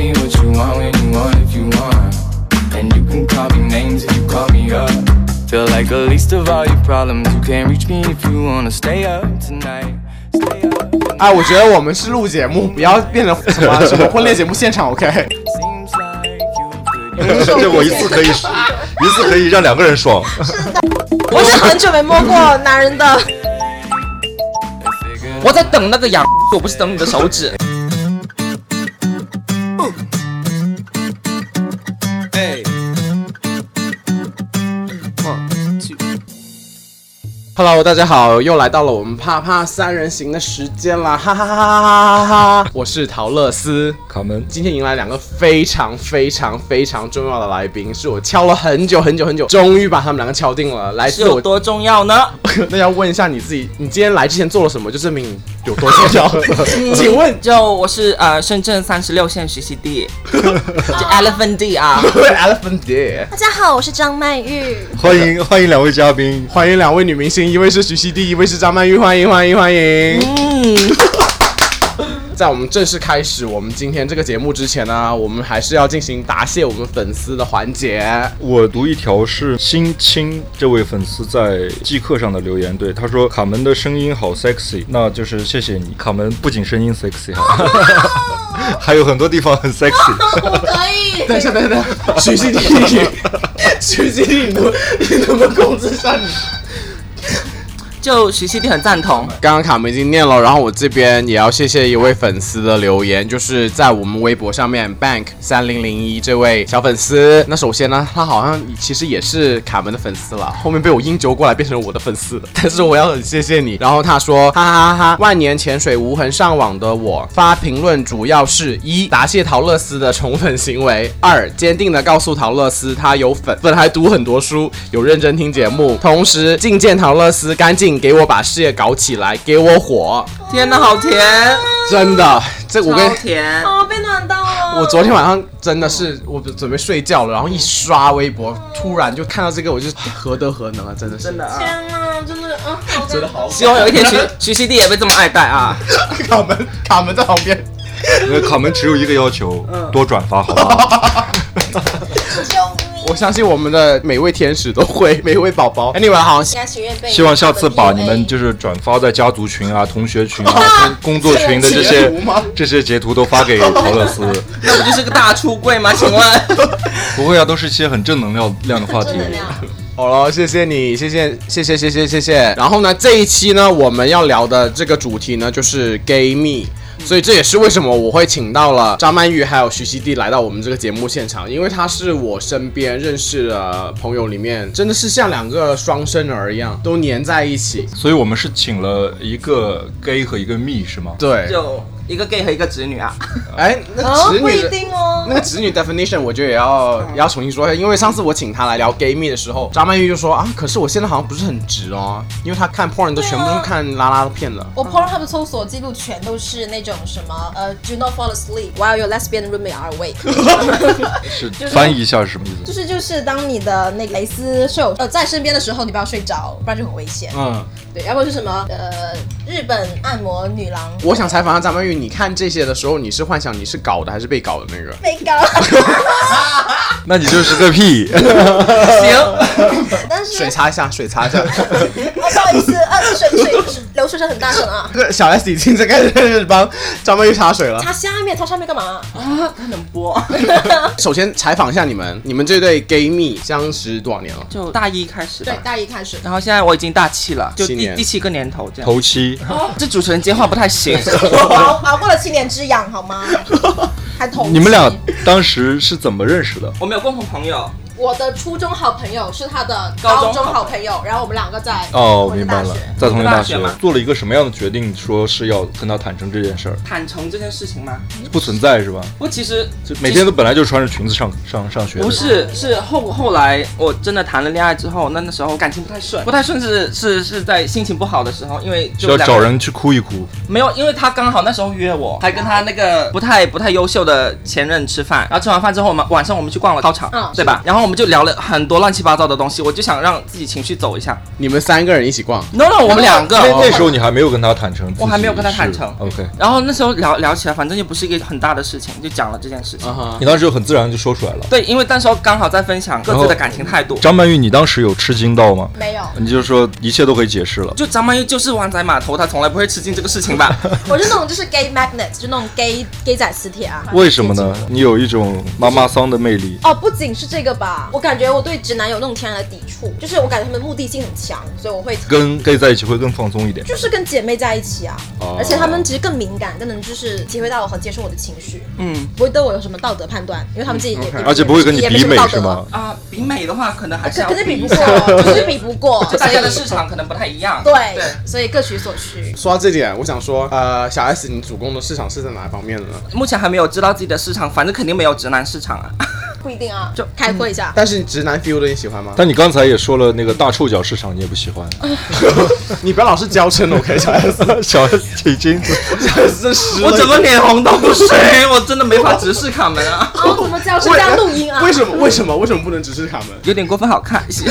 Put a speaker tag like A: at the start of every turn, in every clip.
A: me what you want when you want if you want. And you can call me names if you call me up. Feel like the least of all your problems. You can't reach me if you wanna stay up tonight. Stay up. tonight.
B: 哎，我觉得我们是录节目，不要变成什么什么婚恋节目现场
A: could.
C: 这我一次可以，一次可以让两个人爽。
D: 我是很久没摸过男人的。
E: 我在等那个羊，我不是等你的手指。
B: Hello，大家好，又来到了我们啪啪三人行的时间啦，哈哈哈哈哈哈哈！我是陶乐斯，
C: 卡门，
B: 今天迎来两个非常非常非常重要的来宾，是我敲了很久很久很久，终于把他们两个敲定了。来
E: 是
B: 自我，
E: 有多重要呢？
B: 那要问一下你自己，你今天来之前做了什么，就证明你有多重要。请问
E: 就我是呃深圳三十六线实习地，就 Elephant D 啊。
B: Elephant
D: 大家好，我是张曼玉。
C: 欢迎欢迎两位嘉宾。
B: 欢迎两位女明星，一位是徐熙娣，一位是张曼玉，欢迎欢迎欢迎。
E: 嗯，
B: 在我们正式开始我们今天这个节目之前呢，我们还是要进行答谢我们粉丝的环节。
C: 我读一条是新青这位粉丝在即刻上的留言，对他说卡门的声音好 sexy，那就是谢谢你，卡门不仅声音 sexy 哈，还有很多地方很 sexy。
D: 我可以。
B: 等一下，等一下，等一下，徐熙娣，徐熙娣，你能你能不能控制一下你？
E: 就徐熙娣很赞同。
B: 刚刚卡门已经念了，然后我这边也要谢谢一位粉丝的留言，就是在我们微博上面 bank 三零零一这位小粉丝。那首先呢，他好像其实也是卡门的粉丝了，后面被我阴揪过来变成了我的粉丝。但是我要很谢谢你。然后他说，哈哈哈，万年潜水无痕上网的我发评论主要是一答谢陶乐斯的宠粉行为，二坚定的告诉陶乐斯他有粉，粉还读很多书，有认真听节目，同时觐见陶乐斯赶紧给我把事业搞起来，给我火。
E: 天哪，好甜，
B: 真的，这我跟
E: 超甜。
D: 哦，被暖到了。
B: 我昨天晚上真的是，我准备睡觉了，然后一刷微博，突然就看到这个，我就何德何能啊，真的是。
E: 真的啊！
D: 天哪，真的，嗯，好
B: 真的好
E: 希望有一天徐徐熙娣也被这么爱戴啊！
B: 卡门，卡门在旁边。
C: 卡门只有一个要求，多转发好吗？
D: 救命！
B: 我相信我们的每位天使都会，每位宝宝。Anyway，好。
C: 希望下次把你们就是转发在家族群啊、同学群啊、工工作群的这些这些截图都发给陶乐斯。
E: 那不就是个大出柜吗？请问？
C: 不会啊，都是一些很正能量量的话题
D: 正。能量。
B: 好了，谢谢你，谢谢，谢谢，谢谢，谢谢。然后呢，这一期呢，我们要聊的这个主题呢，就是 gay me。所以这也是为什么我会请到了张曼玉还有徐熙娣来到我们这个节目现场，因为她是我身边认识的朋友里面，真的是像两个双生儿一样，都粘在一起。
C: 所以我们是请了一个 gay 和一个 me 是吗？
B: 对，
E: 就一个 gay 和一个直女啊。
B: 哎，那
D: 哦，不一
B: 直女的
D: 定哦。
B: 那个直女 definition 我觉得也要也要重新说一下，因为上次我请她来聊 gay me 的时候，张曼玉就说啊，可是我现在好像不是很直哦，因为她看 porn 都全部都是看拉拉的片的。
D: 我 Pornhub 的搜索记录全都是那种什么呃，do not fall asleep while your lesbian roommate are awake，
C: 是翻译一下是什么意思？
D: 就是就是当你的那个蕾丝舍友呃在身边的时候，你不要睡着，不然就很危险。
B: 嗯，
D: 对，要不就是什么呃，日本按摩女郎
B: 我想采访一下张曼玉，你看这些的时候，你是幻想你是搞的还是被搞的那个？
D: 被搞，
C: 那你就是个屁！
E: 行，
D: 但是
B: 水擦一下，水擦一下。
D: 哦不好意思，呃，水水流水声很大声啊。
B: 小 S 已经在开始帮张曼玉擦水了。
D: 擦下面，擦上面干嘛？
E: 啊，他能播？
B: 首先采访一下你们，你们这对 gay 蜜相识多少年了？
E: 就大一开始吧
D: 对，。大一开始。
E: 然后现在我已经大七了，就第第七个年头这样。
C: 头七，
E: 这主持人接话不太行。
D: 我熬熬过了七年之痒，好吗？还同
C: 你们俩当时是怎么认识的？
E: 我们有共同朋友，
D: 我的初中好朋友是他的
E: 高中好
D: 好朋友，然后我们两个在
C: 哦，
D: 同一
C: 明白了
D: 个大学，
C: 在同一个大学
E: 大学
C: 做了一个什么样的决定，说是要跟他坦诚这件事儿？
E: 坦诚这件事情吗？
C: 不存在是吧？
E: 不其实
C: 就每天都本来就穿着裙子上上上学。
E: 不是，是后后来我真的谈了恋爱之后，那那时候感情不太顺，不太顺是是是在心情不好的时候，因为
C: 就要
E: 就
C: 找人去哭一哭。
E: 没有，因为他刚好那时候约我，还跟他那个不太不太优秀的前任吃饭，然后吃完饭之后，我们晚上我们去逛了操场，
D: 嗯
E: 对吧？然后我们们就聊了很多乱七八糟的东西，我就想让自己情绪走一下。
B: 你们三个人一起逛
E: ，no no，我们两个。
C: 那那时候你还没有跟他坦诚
E: 我还没有跟他坦诚
C: OK，
E: 然后那时候聊聊起来，反正又不是一个很大的事情，就讲了这件事情。
C: 你当时就很自然就说出来了。
E: 对，因为那时候刚好在分享各自的感情态度。
C: 张曼玉，你当时有吃惊到吗？
D: 没有，
C: 你就说一切都可以解释了。
E: 就张曼玉就是湾仔码头，她从来不会吃惊这个事情吧？
D: 我是那种就是 gay magnet，就那种 gay gay 仔磁铁啊。
C: 为什么呢？你有一种妈妈桑的魅力。
D: 哦，不仅是这个吧，我感觉我对直男有那种天然的抵触，就是我感觉他们目的性很强，所以我会
C: 跟 gay 在一起会更放松一点。
D: 就是跟姐妹在一起啊，
B: 哦
D: 而且他们其实更敏感，更能就是体会到我和接受我的情绪，
E: 嗯
D: 不会对我有什么道德判断，因为他们自己也、也
C: 而且不会跟你
D: 也没
C: 比美
D: 什么道德
C: 是吗？？
E: 啊、比美的话，可能还是
D: 可是比不过，就是比不过，
E: 就 大家的市场可能不太一样。
D: 对
E: 对，
D: 所以各取所需。
B: 说到这点，我想说，呃，小 S，你主攻的市场是在哪方面的呢？
E: 目前还没有知道自己的市场，反正肯定没有直男市场啊。
D: 不一定啊，
E: 就
D: 开阔一下。
B: 但是直男 feel 的你喜欢吗？
C: 但你刚才也说了，那个大臭脚市场你也不喜欢。
B: 你不要老是娇嗔，OK，小 S，
C: 小 S
B: 小 S 真湿。
E: 我整个脸红到不行，我真的没法直视卡门啊，
D: 啊，怎么叫是这样录音啊？
B: 为什么？为什么？为什么不能直视卡门？
E: 有点过分好看一些。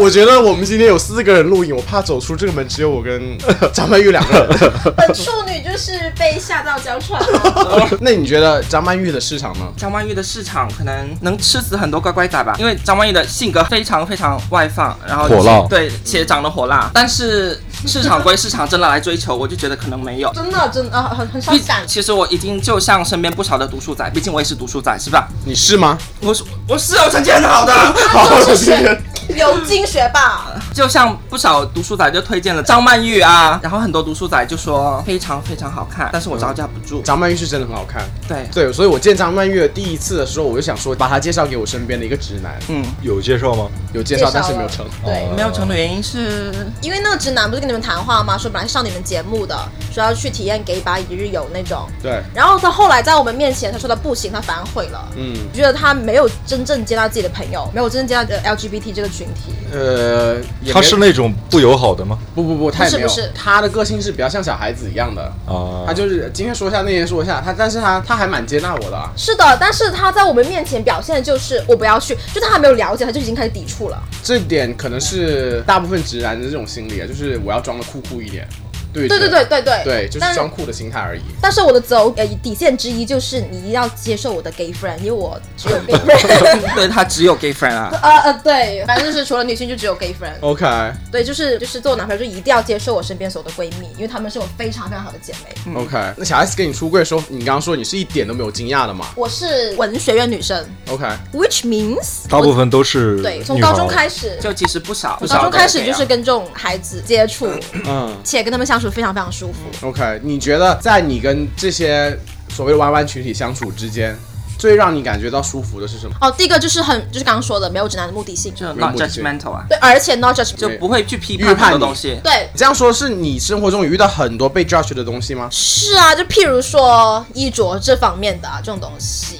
B: 我觉得我们今天有四个人录影，我怕走出这个门只有我跟 张曼玉两个人。
D: 本处女就是被吓到娇喘了。
B: 那你觉得张曼玉的市场呢？
E: 张曼玉的市场可能能吃死很多乖乖仔吧，因为张曼玉的性格非常非常外放，然后
C: 火辣
E: 对，且长得火辣。但是市场归市场，真的来追求，我就觉得可能没有。
D: 真的真的啊很很少。
E: 其实我已经就像身边不少的读书仔，毕竟我也是读书仔，是吧？
B: 你是吗？
E: 我是我是有成绩很好的，
B: 好，
D: 就是
B: 今天
D: 有金学霸，
E: 就像不少读书仔就推荐了张曼玉啊，然后很多读书仔就说非常非常好看，但是我招架不住。
B: 张曼玉是真的很好看。
E: 对，
B: 对，所以我见张曼玉的第一次的时候，我就想说把她介绍给我身边的一个直男，
E: 嗯，
C: 有介绍吗？
B: 有介绍，但是没有成。
D: 对，
E: 没有成的原因是
D: 因为那个直男不是跟你们谈话吗？说本来上你们节目的，说要去体验 gay 吧一日游那种。
B: 对，
D: 然后他后来在我们面前，他说他不行，他反悔了。
B: 嗯，
D: 我觉得他没有真正接纳自己的朋友，没有真正接纳的 LGBT 这个群体。
B: 呃，也
C: 他是那种不友好的吗？
B: 不不不，他也没有
D: 不是不是，
B: 他的个性是比较像小孩子一样的。
C: 啊，
B: 他就是今天说一下，那天说一下，他但是他他还蛮接纳我的啊。
D: 是的，但是他在我们面前表现的就是我不要去，就他还没有了解，他就已经开始抵触了。
B: 这点可能是大部分直男的这种心理啊，就是我要装的酷酷一点。对
D: 对对对对对
B: 对，就是
D: 但
B: 装酷的心态而已。
D: 但是我的择偶呃底线之一就是你一定要接受我的 gay friend，因为我只有 gay friend。
E: 对他只有 gay friend 啊。
D: 呃呃，对，反正就是除了女性就只有 gay friend。
B: OK，
D: 对，就是就是做我男朋友就一定要接受我身边所有的闺蜜，因为她们是我非常非常好的姐妹。
B: OK，那小 S 跟你出柜的时候，你刚刚说你是一点都没有惊讶的嘛
D: 我是文学院女生？OK，，which means
C: 大部分都是
D: 对，从高中开始，
E: 就其实不少，从
D: 高中开始就是跟这种孩子接触，
B: 嗯
D: 且跟他们相处非常非常舒服。
B: ，OK，你觉得在你跟这些所谓的弯弯群体相处之间，最让你感觉到舒服的是什么？
D: 哦，第一个就是很就是刚刚说的没有指南的目的性，
E: 就
B: 没有
E: not
B: 目的性
E: judgmental 啊，
D: 对，而且 not just
E: 就不会去批判
B: 判你
E: 很多东西。
D: 对。
B: 这样说是你生活中有遇到很多被 judge 的东西吗？
D: 是啊，就譬如说衣着这方面的、啊、这种东西，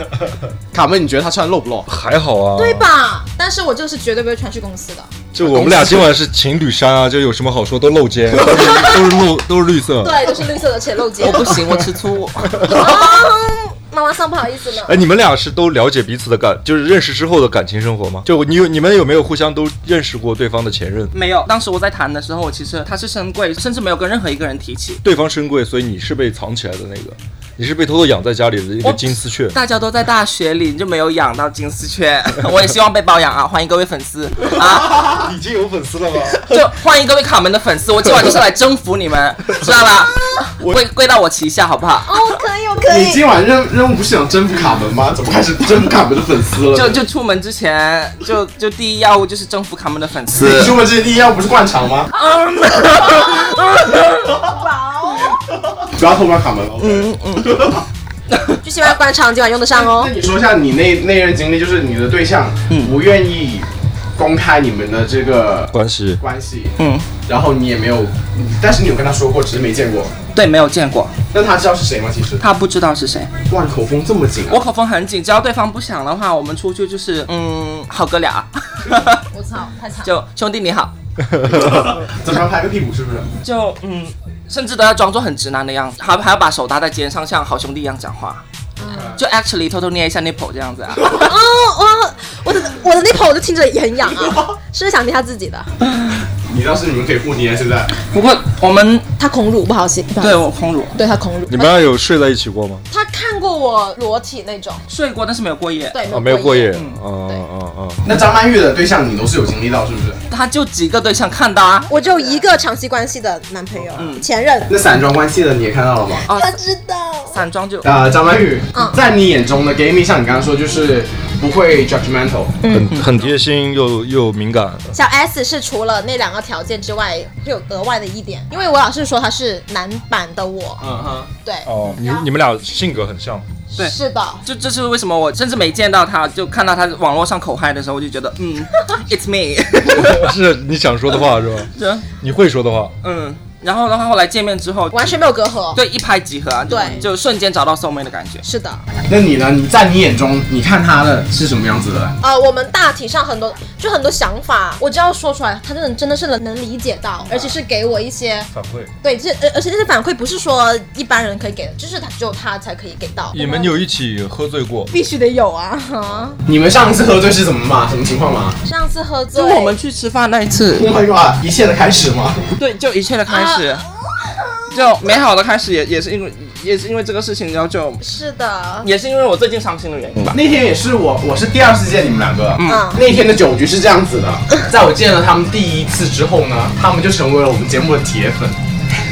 B: 卡门，你觉得他穿露不露？
C: 还好啊，
D: 对？吧？但是我这个是绝对不会穿去公司的。
C: 就我们俩今晚是情侣衫啊，就有什么好说？都露肩，都 是都是露都是绿色。
D: 对，都是绿色的且露肩。
E: 我不行，我吃醋。
D: 啊，妈妈桑不好意思了。
C: 哎，你们俩是都了解彼此的感，就是认识之后的感情生活吗？就你有你们有没有互相都认识过对方的前任？
E: 没有，当时我在谈的时候，其实他是深柜，甚至没有跟任何一个人提起。
C: 对方深柜，所以你是被藏起来的那个，你是被偷偷养在家里的一个金丝雀。
E: 大家都在大学里，你就没有养到金丝雀。我也希望被包养啊！欢迎各位粉丝啊！
C: 已经有粉丝了吗？
E: 就欢迎各位卡门的粉丝，我今晚就是来征服你们，知道吧？归归到我旗下，好不好？
D: 哦，可以，我可以。
B: 你今晚任任务不是想征服卡门吗？怎么开始征服卡门的粉丝了？
E: 就就出门之前，就就第一要务就是征服卡门的粉丝。
B: 你出门之前第一要务不是灌肠吗？不要偷摸卡门了。嗯嗯
D: 就希望官场今晚用得上哦
B: 那。你说一下你那那任经历，就是你的对象不愿意公开你们的这个
C: 关系
B: 关系，
E: 嗯，
B: 然后你也没有，但是你有跟他说过，只是没见过。
E: 对，没有见过，
B: 那他知道是谁吗？其实，
E: 他不知道是谁。
B: 哇，你口风这么紧啊！
E: 我口风很紧，只要对方不想的话，我们出去就是嗯，好哥俩，
D: 我操，太惨。
E: 就兄弟你好，
B: 怎么样拍个屁股是不是？
E: 就嗯，甚至都要装作很直男的样子，还还要把手搭在肩上，像好兄弟一样讲话。就 actually 偷偷捏一下 nipple 这样子啊。
D: 哦哇，我的我的 nipple 我就听着也很痒啊，是不是想捏下自己的？
B: 你倒是你们可以互捏，现在
E: 不过我们
D: 他恐乳不好意思，不好
E: 对
D: 思
E: 我恐乳
D: 对他恐乳。
C: 你们俩有睡在一起过吗？
D: 他看过我裸体那种，
E: 睡过，但是没有过夜。
D: 对，
C: 啊，没有过夜。
D: 嗯
C: 嗯
D: 对
C: 嗯嗯
B: 那张曼玉的对象你都是有经历到是不是？
E: 他就几个对象看的啊。
D: 我就一个长期关系的男朋友，嗯前任，
B: 那散装关系的你也看到了吗？
E: 啊
D: 他知道。
E: 散装就
B: 啊，张曼玉，
D: 嗯
B: 在你眼中的 gay 蜜，像你刚刚说，就是不会 judgmental，
C: 嗯，很很贴心又又敏感。
D: 小 S 是除了那两个条件之外，会有额外的一点，因为我老是说他是男版的我，
B: 嗯哼，
D: 对，
C: 哦，你你们俩性格很像。
E: 对
D: 是的，
E: 就这是为什么我甚至没见到他，就看到他网络上口嗨的时候，我就觉得嗯，it's me，
C: 是你想说的话是吧？
E: 是
C: 你会说的话。
E: 嗯。然后的话，后来见面之后，
D: 完全没有隔阂。
E: 对一拍即合啊，
D: 对
E: 就瞬间找到 soul mate 的感觉。
D: 是的，
B: 那你呢？你在你眼中，你看他的是什么样子的？
D: 呃，我们大体上很多就很多想法，我只要说出来，他真的真的是能能理解到，而且是给我一些
C: 反馈。
D: 对，这而而且这些反馈不是说一般人可以给的，就是他只有他才可以给到。
C: 你们有一起喝醉过？
D: 必须得有啊！哈
B: 你们上一次喝醉是怎么嘛？什么情况嘛
D: 上次喝醉，
E: 就我们去吃饭那一次
B: ，？Oh my god！一切的开始吗？
E: 对，就一切的开始，就美好的开始也也是因为也是因为这个事情，然后就是
D: 的，
E: 也是因为我最近伤心的原因吧。
B: 那天也是我，我是第二次见你们两个。
D: 嗯。
B: 那天的酒局是这样子的，在我见了他们第一次之后呢，他们就成为了我们节目的铁粉，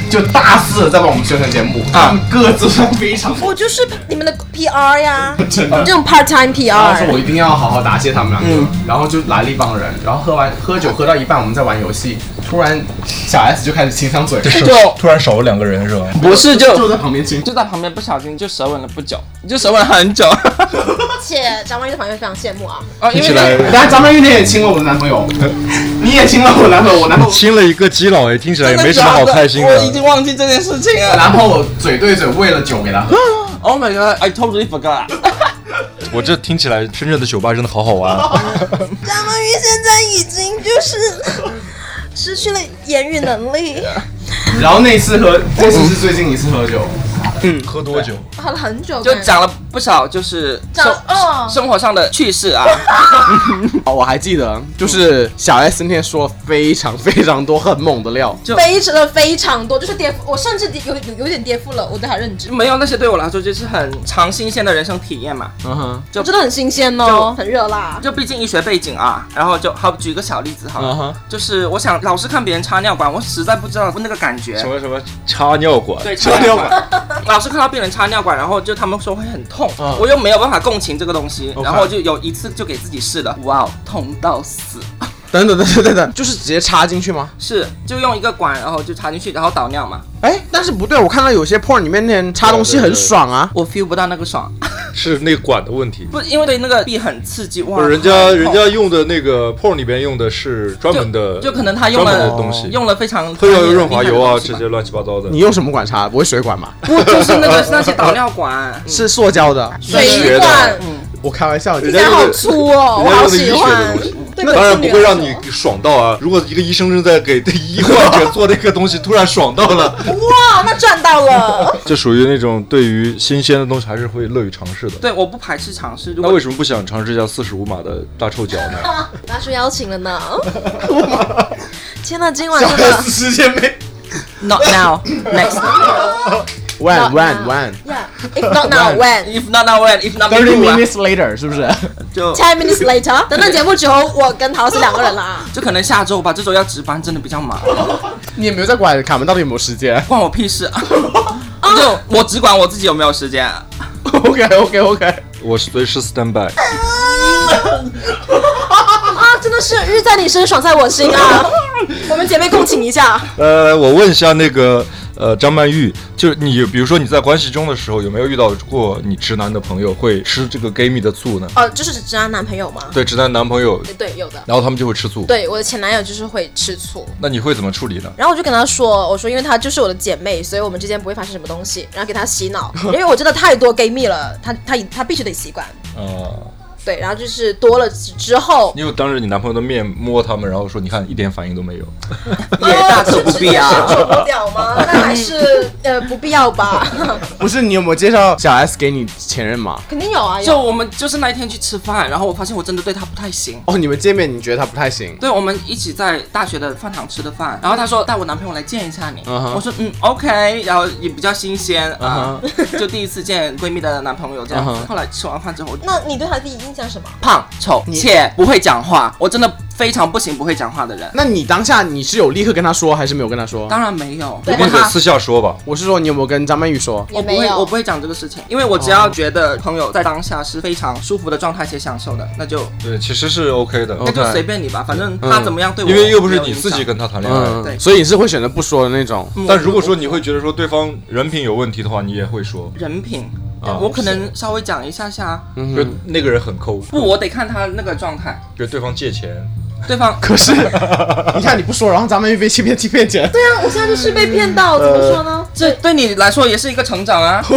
B: 就大肆的在帮我们宣传节目，他们各自都非常
D: 我就是你们的 PR 呀，
B: 真的。
D: 这种 part time
B: 然后说
D: PR。
B: 我一定要好好答谢他们两个，然后就来了一帮人，然后喝完喝酒喝到一半，我们在玩游戏，突然小 S 就开始亲上嘴，就
E: 就
C: 突然少了两个人是吧？
E: 不是就
B: 就在旁边亲，
E: 就在旁边不小心就舌吻了不久，就舌吻了很久。
D: 而且张曼玉的朋友非常羡慕啊，
E: 哦，因
C: 听起来
E: 为
B: 等下张曼玉你也亲了我的男朋友，你也亲了我男朋友，我男朋友，
C: 亲了一个基佬哎，听起来也没什么好开心的
E: 我已
C: 的。
E: 经忘记这件事情了。
B: 然后我嘴对嘴喂了酒给他喝，
E: Oh my god, I totally forgot.
C: 我这听起来深圳的酒吧真的好好玩。
D: 张曼玉现在已经就是失去了言语能力，
B: 然后那次喝，这次是最近一次喝酒，
C: 喝多久？
D: 喝了很久，
E: 就讲了不少，就是
D: 讲
E: 生
D: 哦
E: 生活上的趣事啊。
B: 哦，我还记得，就是小 S 那天说了非常非常多很猛的料，
E: 就
D: 非常的非常多，就是颠覆，我甚至有有有点颠覆了我对他认知，
E: 没有那些对我来说就是很长新鲜的人生体验嘛。
B: 嗯哼，
E: 就
D: 真的很新鲜哦，
E: 就
D: 很热辣。
E: 就毕竟医学背景啊，然后就好举个小例子好了
B: 嗯哼
E: 就是我想老是看别人插尿管，我实在不知道那个感觉
C: 什。么什么插尿管？
E: 对，插尿管，老是看到病人插尿管，然后就他们说会很痛，
B: 嗯。
E: 我又没有办法共情这个东西
B: ，OK。
E: 然后就有一次就给自己试了，哇，痛到死，
B: 等等等等等等，就是直接插进去吗？
E: 是就用一个管，然后就插进去，然后导尿嘛，
B: 哎，但是不对，我看到有些 porn 里面那人插东西很爽啊，
E: 我 feel 不到那个爽，
C: 是那个管的问题。
E: 不，因为对那个壁很刺激，哇，
C: 不是人家人家用的那个 porn 里边用的是专门的，
E: 就可能他用了
C: 的东西，
E: 用了非常
C: 会要有润滑油啊这些乱七八糟的。
B: 你用什么管插？不会水管吗？
E: 不就是那个那些导尿管，
B: 是塑胶的。
D: 水管，
B: 我开玩笑，
C: 人家
D: 好粗哦，我好喜欢
C: 东西。
D: 对
C: 当然不会让你爽到啊！如果一个医生正在给医患者做那个东西，突然爽到了，
D: 哇，那赚到了。
C: 这属于那种对于新鲜的东西还是会乐于尝试的。
E: 对，我不排斥尝试。
C: 那为什么不想尝试一下四十五码的大臭脚呢？
D: 大叔邀请了呢。天呐，今晚
B: 小
D: 真的
B: 时间没
E: not now next
B: one one one
D: Yeah, if not now, when?
E: if not now when if not
B: thirty minutes later 是不是？
E: 就
D: Ten minutes later，等等节目只有我跟陶斯两个人了啊。
E: 就可能下周吧，这周要值班，真的比较忙，
B: 你也没有在管卡门到底有没有时间
E: 关我屁事啊！就我只管我自己有没有时间。
B: ？OK OK OK，
C: 我随时 stand by。
D: 啊，真的是日在你身，爽在我心啊！我们姐妹共情一下。
C: 呃，我问一下那个呃张曼玉，就是你比如说你在关系中的时候，有没有遇到过你直男的朋友会吃这个 gay 蜜的醋呢？
D: 哦，就是直男男朋友吗？
C: 对，直男男朋友，
D: 对，有的。
C: 然后他们就会吃醋。
D: 对，我的前男友就是会吃醋，
C: 那你会怎么处理呢？
D: 然后我就跟他说，我说因为他就是我的姐妹，所以我们之间不会发生什么东西，然后给他洗脑，因为我真的太多 gay 蜜了，他他他必须得习惯。
C: 啊、
D: 对，然后就是多了之后，
C: 你有当着你男朋友的面摸他们，然后说你看一点反应都没有。
E: 也大可不必啊。
D: 受不了吗？那还是呃不必要吧。
B: 不是你有没有介绍小 S 给你前任嘛？
D: 肯定有啊，
E: 就。我们就是那一天去吃饭，然后我发现我真的对他不太行。
B: 哦，你们见面你觉得他不太行？
E: 对，我们一起在大学的饭堂吃的饭，然后他说带我男朋友来见一下你，我说嗯 OK，然后也比较新鲜啊
B: 嗯
E: 就第一次见闺蜜的男朋友这样后来吃完饭之后，
D: 那你对他的第一印象是什么？
E: 胖丑且不会讲话，我真的非常不行不会讲话的人。
B: 那你当下你是有立刻跟他说，还是没有跟他说？
E: 当然没有，
D: 对
E: 如果他
C: 私下说吧。
B: 我是说，你有没有跟张曼玉说？
E: 我不会，
D: 有。
E: 我不会讲这个事情，因为我只要觉得朋友在当下是非常舒服的状态且享受的，那就
C: 对，其实是 OK 的，
E: 那就随便你吧，反正他怎么样对我，
C: 因为又不是你自己。跟他谈恋爱。
B: 嗯，
E: 对
B: 所以你是会选择不说的那种。
E: 嗯
C: 但如果说你会觉得说对方人品有问题的话，你也会说，
E: 人品，
C: 啊
E: 我可能稍微讲一下下，
B: 嗯
C: 就那个人很抠，
E: 不，我得看他那个状态，
C: 就对方借钱，
E: 对方
B: 可是，你看你不说，然后咱们又被欺骗欺骗钱。
D: 对啊，我现在就是被骗到，怎么说呢？
E: 这对你来说也是一个成长啊！
D: 那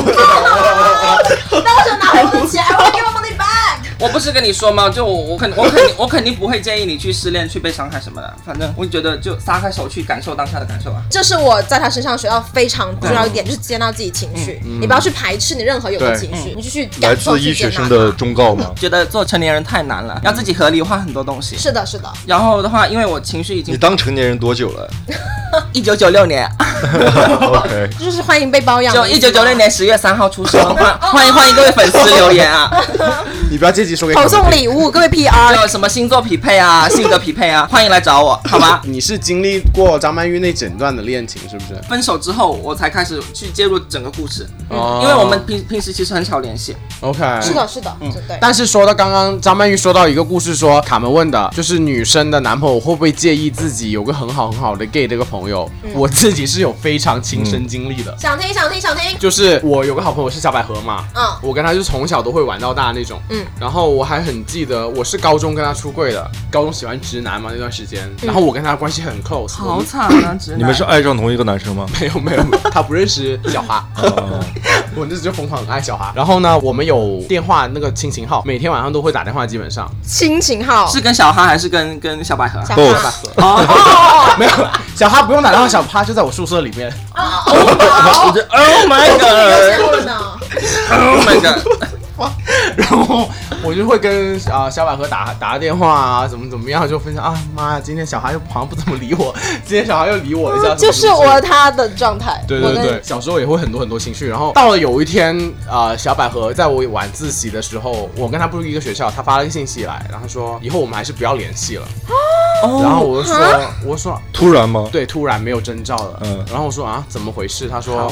D: 我想拿回我的钱，我要 give my money back。
E: 我不是跟你说吗？就我我肯我肯定我肯定不会建议你去失恋去被伤害什么的，反正我觉得就撒开手去感受当下的感受啊。
D: 这是我在他身上学到非常重要一点，就是接纳自己情绪。你不要去排斥你任何有的情绪，你就去
C: 来
D: 感受
C: 自医学生的。忠告嘛。
E: 觉得做成年人太难了，要自己合理化很多东西。
D: 是的，是的。
E: 然后的话，因为我情绪已经你
C: 当成年人多久了
E: 一九九六年
C: ，？OK，
D: 就是欢迎被包养
E: 就。一九九六年十月三号出生，欢欢迎欢迎各位粉丝留言啊！
B: 你不要借机说给
D: 投
B: 他们听
D: 送礼物，各位 PR。
E: 有什么星座匹配啊、性格匹配啊，欢迎来找我，好吗？
B: 你是经历过张曼玉那整段的恋情，是不是？
E: 分手之后，我才开始去介入整个故事，
B: 哦
E: 因为我们平平时其实很少联系。
B: OK
D: 是的，是的，嗯对。
B: 但是说到刚刚张曼玉说到一个故事说，卡门问的就是女生的男朋友会不会介意自己有个很好很好的 gay 的一个朋友？我自己是有非常亲身经历的。
D: 想听，想听，想听。
B: 就是我有个好朋友是小百合嘛，
D: 嗯
B: 我跟他就从小都会玩到大那种，
D: 嗯，
B: 然后我还很记得我是高中跟他出柜的，高中喜欢直男嘛那段时间，然后我跟他关系很 close，我
E: 好
B: 们
E: 惨啊！直男
C: 你们是爱上同一个男生吗？
B: 没有没有没有，他不认识小哈，
C: 哦
B: 我那时就疯狂很爱小哈。然后呢，我们有电话那个亲情号，每天晚上都会打电话，基本上
D: 亲情号
E: 是跟小哈还是跟跟小百合？
D: 小。
E: 哦
B: 没有小哈不用打电话，小哈就在我宿舍里面。
E: Oh my
D: 有
E: god！Oh
D: 呢
E: ？my god！
B: 然后我就会跟啊、小百合打打个电话啊，怎么怎么样，就分享啊，妈呀，今天小孩又好像不怎么理我，今天小孩又理我一下，
D: 就是我他的状态。
B: 对对对，小时候也会很多很多情绪，然后到了有一天，呃，小百合在我晚自习的时候，我跟她不是一个学校，她发了个信息来，然后说以后我们还是不要联系了。然后我就说，我说
C: 突然吗？
B: 对，突然没有征兆了。
C: 嗯
B: 然后我说啊，怎么回事？他说，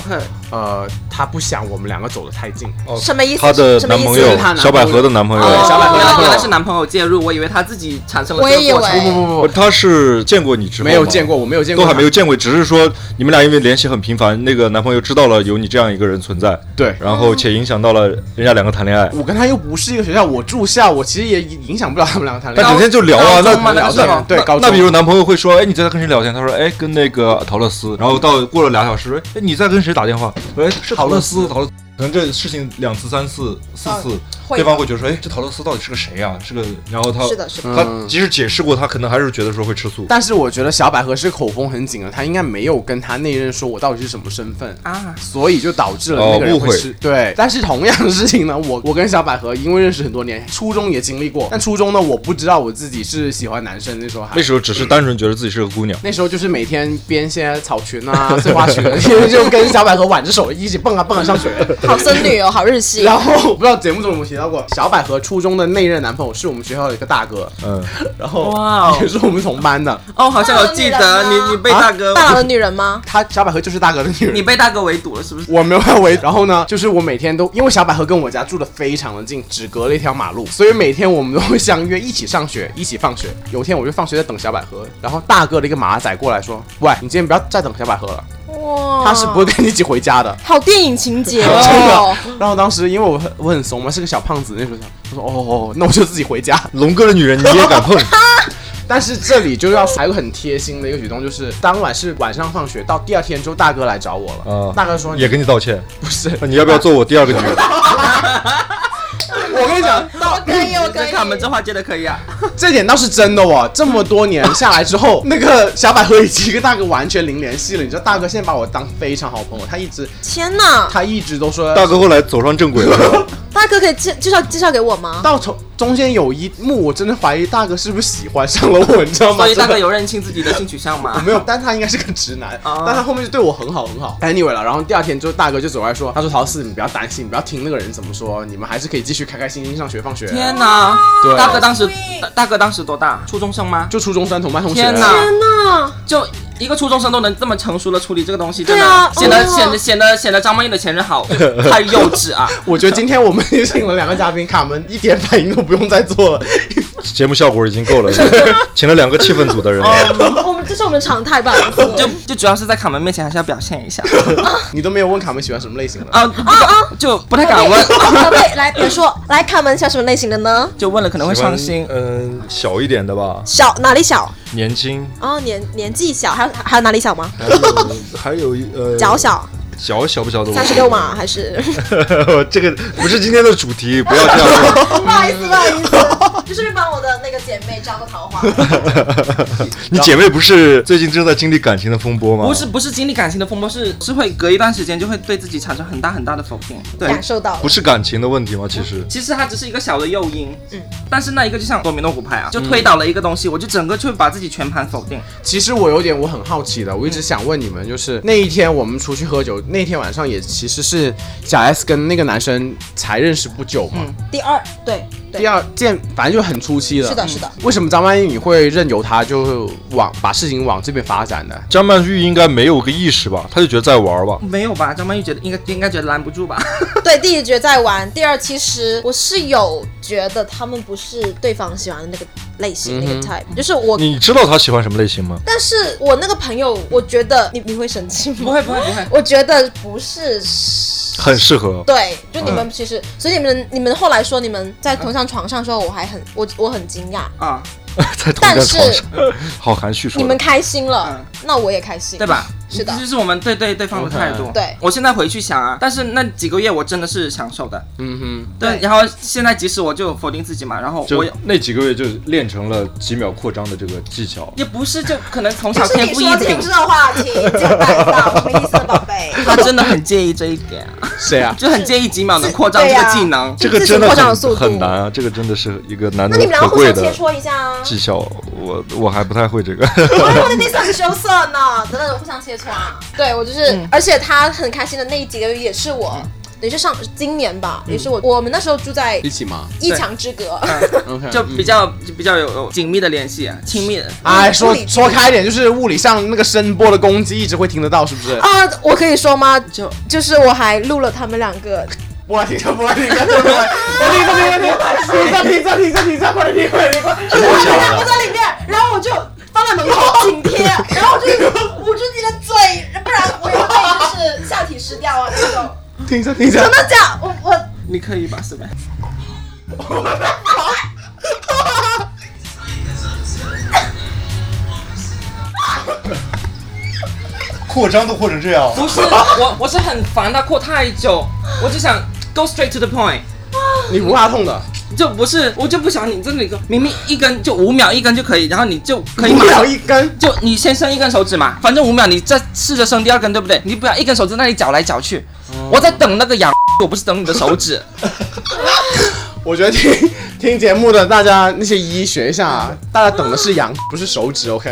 B: 呃，他不想我们两个走得太近。
C: 哦
D: 什么意思
C: 她的男朋友小百合的男朋友，
B: 对小百合
E: 原来
B: 男朋友
E: 原来是男朋友介入，我以为他自己产生了
D: 我也以
E: 这个过程。
D: 为
B: 不不不不，
C: 哦他是见过你之后
B: 没有见过，我没有见过，
C: 都还没有。见过，只是说你们俩因为联系很频繁，那个男朋友知道了有你这样一个人存在，
B: 对，
C: 然后且影响到了人家两个谈恋爱，
B: 我跟他又不是一个学校，我住校，我其实也影响不了他们两个谈恋爱。
C: 但整天就聊啊，
E: 高中吗
C: 那
E: 那
C: 那比如男朋友会说，哎，你在跟谁聊天？他说，哎，跟那个陶乐斯。然后到过了俩小时，哎，你在跟谁打电话？哎，是陶乐斯，陶乐斯。可能这事情两次、三次、四次，
D: 会
C: 对方会觉得说，哎，这陶乐斯到底是个谁呀、是个，然后他
D: 是的，是的。
C: 他即使解释过，他可能还是觉得说会吃醋。
B: 但是我觉得小百合是口风很紧的，他应该没有跟他那任说我到底是什么身份。
E: 啊，
B: 所以就导致了
C: 哦
B: 那个人
C: 误会
B: 吃、对，但是同样的事情呢，我我跟小百合因为认识很多年，初中也经历过，但初中呢，我不知道我自己是喜欢男生，那时候还
C: 那时候只是单纯觉得自己是个姑娘。
B: 那时候就是每天编些草裙啊、碎花裙，就跟小百合挽着手一起蹦啊蹦啊上学。
D: 好僧侣哦，好日系。
B: 然后我不知道节目中有没有提到过，小百合初中的那任男朋友是我们学校的一个大哥，
C: 嗯，
B: 然后
E: 哇哦
B: 也是我们同班的。
E: 哦，好像有记得你你被大哥，
D: 大佬的女人吗？
B: 他小百合就是大哥的女人
E: 你。被大哥围堵了是不是？
B: 我没有要围，然后呢，就是我每天都因为小百合跟我家住的非常的近，只隔了一条马路，所以每天我们都会相约一起上学，一起放学。有一天我就放学在等小百合，然后大哥的一个马仔过来说：“喂，你今天不要再等小百合了，
D: 哇，
B: 他是不会跟你一起回家的。”
D: 好电影情节
B: 真
D: 哦
B: 的。。然后当时因为我很我很怂嘛，是个小胖子，那时候想，我说哦哦，那我就自己回家。
C: 龙哥的女人你也敢碰？
B: 但是这里就要还有很贴心的一个举动，就是当晚是晚上放学，到第二天之后，大哥来找我了。
C: 啊
B: 大哥说
C: 也跟你道歉。
B: 不是，
C: 那你要不要做我第二个女人？
B: 我跟你讲，
D: 我 可以，我可以。
E: 看我们这话接的可以啊。
B: 这点倒是真的哦。这么多年下来之后，那个小百合已经跟大哥完全零联系了。你知道，大哥现在把我当非常好朋友，他一直
D: 天哪！
B: 他一直都说
C: 大哥后来走上正轨了，
D: 大大哥可以介介绍介绍给我吗？
B: 到从中间有一幕，我真的怀疑大哥是不是喜欢上了我，你知道吗？
E: 所以大哥有认清自己的性取向吗？
B: 没有，但他应该是个直男，
E: 哦
B: 但他后面就对我很好很好。Anyway 了，然后第二天就大哥就走来说，他说陶四，你不要担心，你不要听那个人怎么说，你们还是可以继续开开心心上学放学。
E: 天哪！
B: 对
E: 大哥当时大大哥当时多大？初中生吗？
B: 就初中生同班同学。
E: 天哪
D: 天哪！
E: 就一个初中生都能这么成熟的处理这个东西，真的
D: 啊
E: 显得
D: 哦
E: 显得显得显得张曼玉的前任好 太幼稚啊！
B: 我觉得今天我们请了两个嘉宾，卡门一点反应都不用再做了。
C: 节目效果已经够了，请了两个气氛组的人。
D: 我们这是我们的常态吧？
E: 就就主要是在卡门面前还是要表现一下
B: 你都没有问卡门喜欢什么类型的。
E: 啊，啊啊就不太敢问，
D: 宝贝，来，别说，来卡门喜欢什么类型的呢？
E: 就问了可能会伤心。
C: 嗯、小一点的吧，
D: 小哪里小？
C: 年轻，
D: 哦，年年纪小，还有还有哪里小吗？
C: 还有还有一呃，
D: 脚小，
C: 脚小不小的？
D: 三十六码还是？
C: 这个不是今天的主题，不要这样问。
D: 不好意思，不好意思，就是帮我的那个姐妹招个桃花。
C: 你姐妹不是最近正在经历感情的风波吗？
E: 不是不是经历感情的风波，是是会隔一段时间就会对自己产生很大很大的否定。对，
D: 感受到
C: 不是感情的问题吗？其实
E: 其实它只是一个小的诱因，嗯，但是那一个就像多米诺骨牌啊，就推倒了一个东西，我就整个就会把自己全盘否定。
B: 其实我有点我很好奇的，我一直想问你们，就是那一天我们出去喝酒，那天晚上也其实是小 S 跟那个男生才认识不久嘛。
D: 第二，对对
B: 第，二见，反正就很初期了。
D: 是的，是的。
B: 为什么张曼玉你会任由他就往把事情往这边发展呢？
C: 张曼玉应该没有个意识吧，她就觉得在玩吧。
E: 没有吧？张曼玉觉得应该应该觉得拦不住吧？
D: 对，第一觉得在玩，第二其实我是有觉得他们不是对方喜欢的那个类型、那个 type，就是我。
C: 你知道他喜欢什么类型吗？
D: 但是我那个朋友，我觉得你你会生气吗？
E: 不会不会不会，
D: 我觉得不是。
C: 很适合。
D: 对，就你们其实，所以你们你们后来说你们在同上床上的时候，我还很我我很惊讶。
E: 啊，
C: 在同一
D: 但是
C: 个床上，好含蓄说。
D: 你们开心了
E: 嗯，
D: 那我也开心，
E: 对？吧？
D: 是的
E: 这就是我们对对对方的态度。
D: 对
E: 我现在回去想啊，但是那几个月我真的是享受的。
B: 嗯哼，
E: 对，然后现在即使我就否定自己嘛，然后
C: 就
E: 我
C: 那几个月就练成了几秒扩张的这个技巧。
E: 也不是就可能从小天赋异禀
D: 你说停，这个话题，就带到什么意思，宝贝？
E: 他真的很介意这一点啊，
B: 谁啊？
E: 就很介意几秒能扩张这个技能。
C: 这个真的很
D: 速度
C: 很难啊，这个真的是一个难
D: 那你们两个互
C: 得可贵的
D: 相切磋一下啊。
C: 技巧。我我还不太会这个。
D: 我的第三个羞涩呢，等等，互相切磋啊。对我就是，而且他很开心的那几个月也是我，也是上今年吧，也是我，我们那时候住在
B: 一起吗
D: 一墙之隔。
E: 就比较就比较有有紧密的联系啊，亲密的。
B: 哎，说说开一点，就是物理上那个声波的攻击一直会听得到，是不是？
D: 啊，我可以说吗？
E: 就
D: 就是我还录了他们两个。我们两个在里面，然后我就放在门口紧贴，然后我就捂住掉啊那种。
B: 听着，听着
D: 真。的假？我我
E: 你可以吧，是吧？
C: 扩张都扩成这样，
E: 不是，我我是很烦他扩太久，我就想 go straight to the point，
B: 你不怕痛的？
E: 就不是，我就不想你这里个明明一根就五秒一根就可以，然后你就可以
B: 五秒一根，
E: 就你先伸一根手指嘛，反正五秒你再试着伸第二根，对不对？你不要一根手指那里搅来搅去，我在等那个痒，我不是等你的手指。
B: 我觉得听 听节目的大家那些医学一下啊，大家等的是羊，不是手指，OK？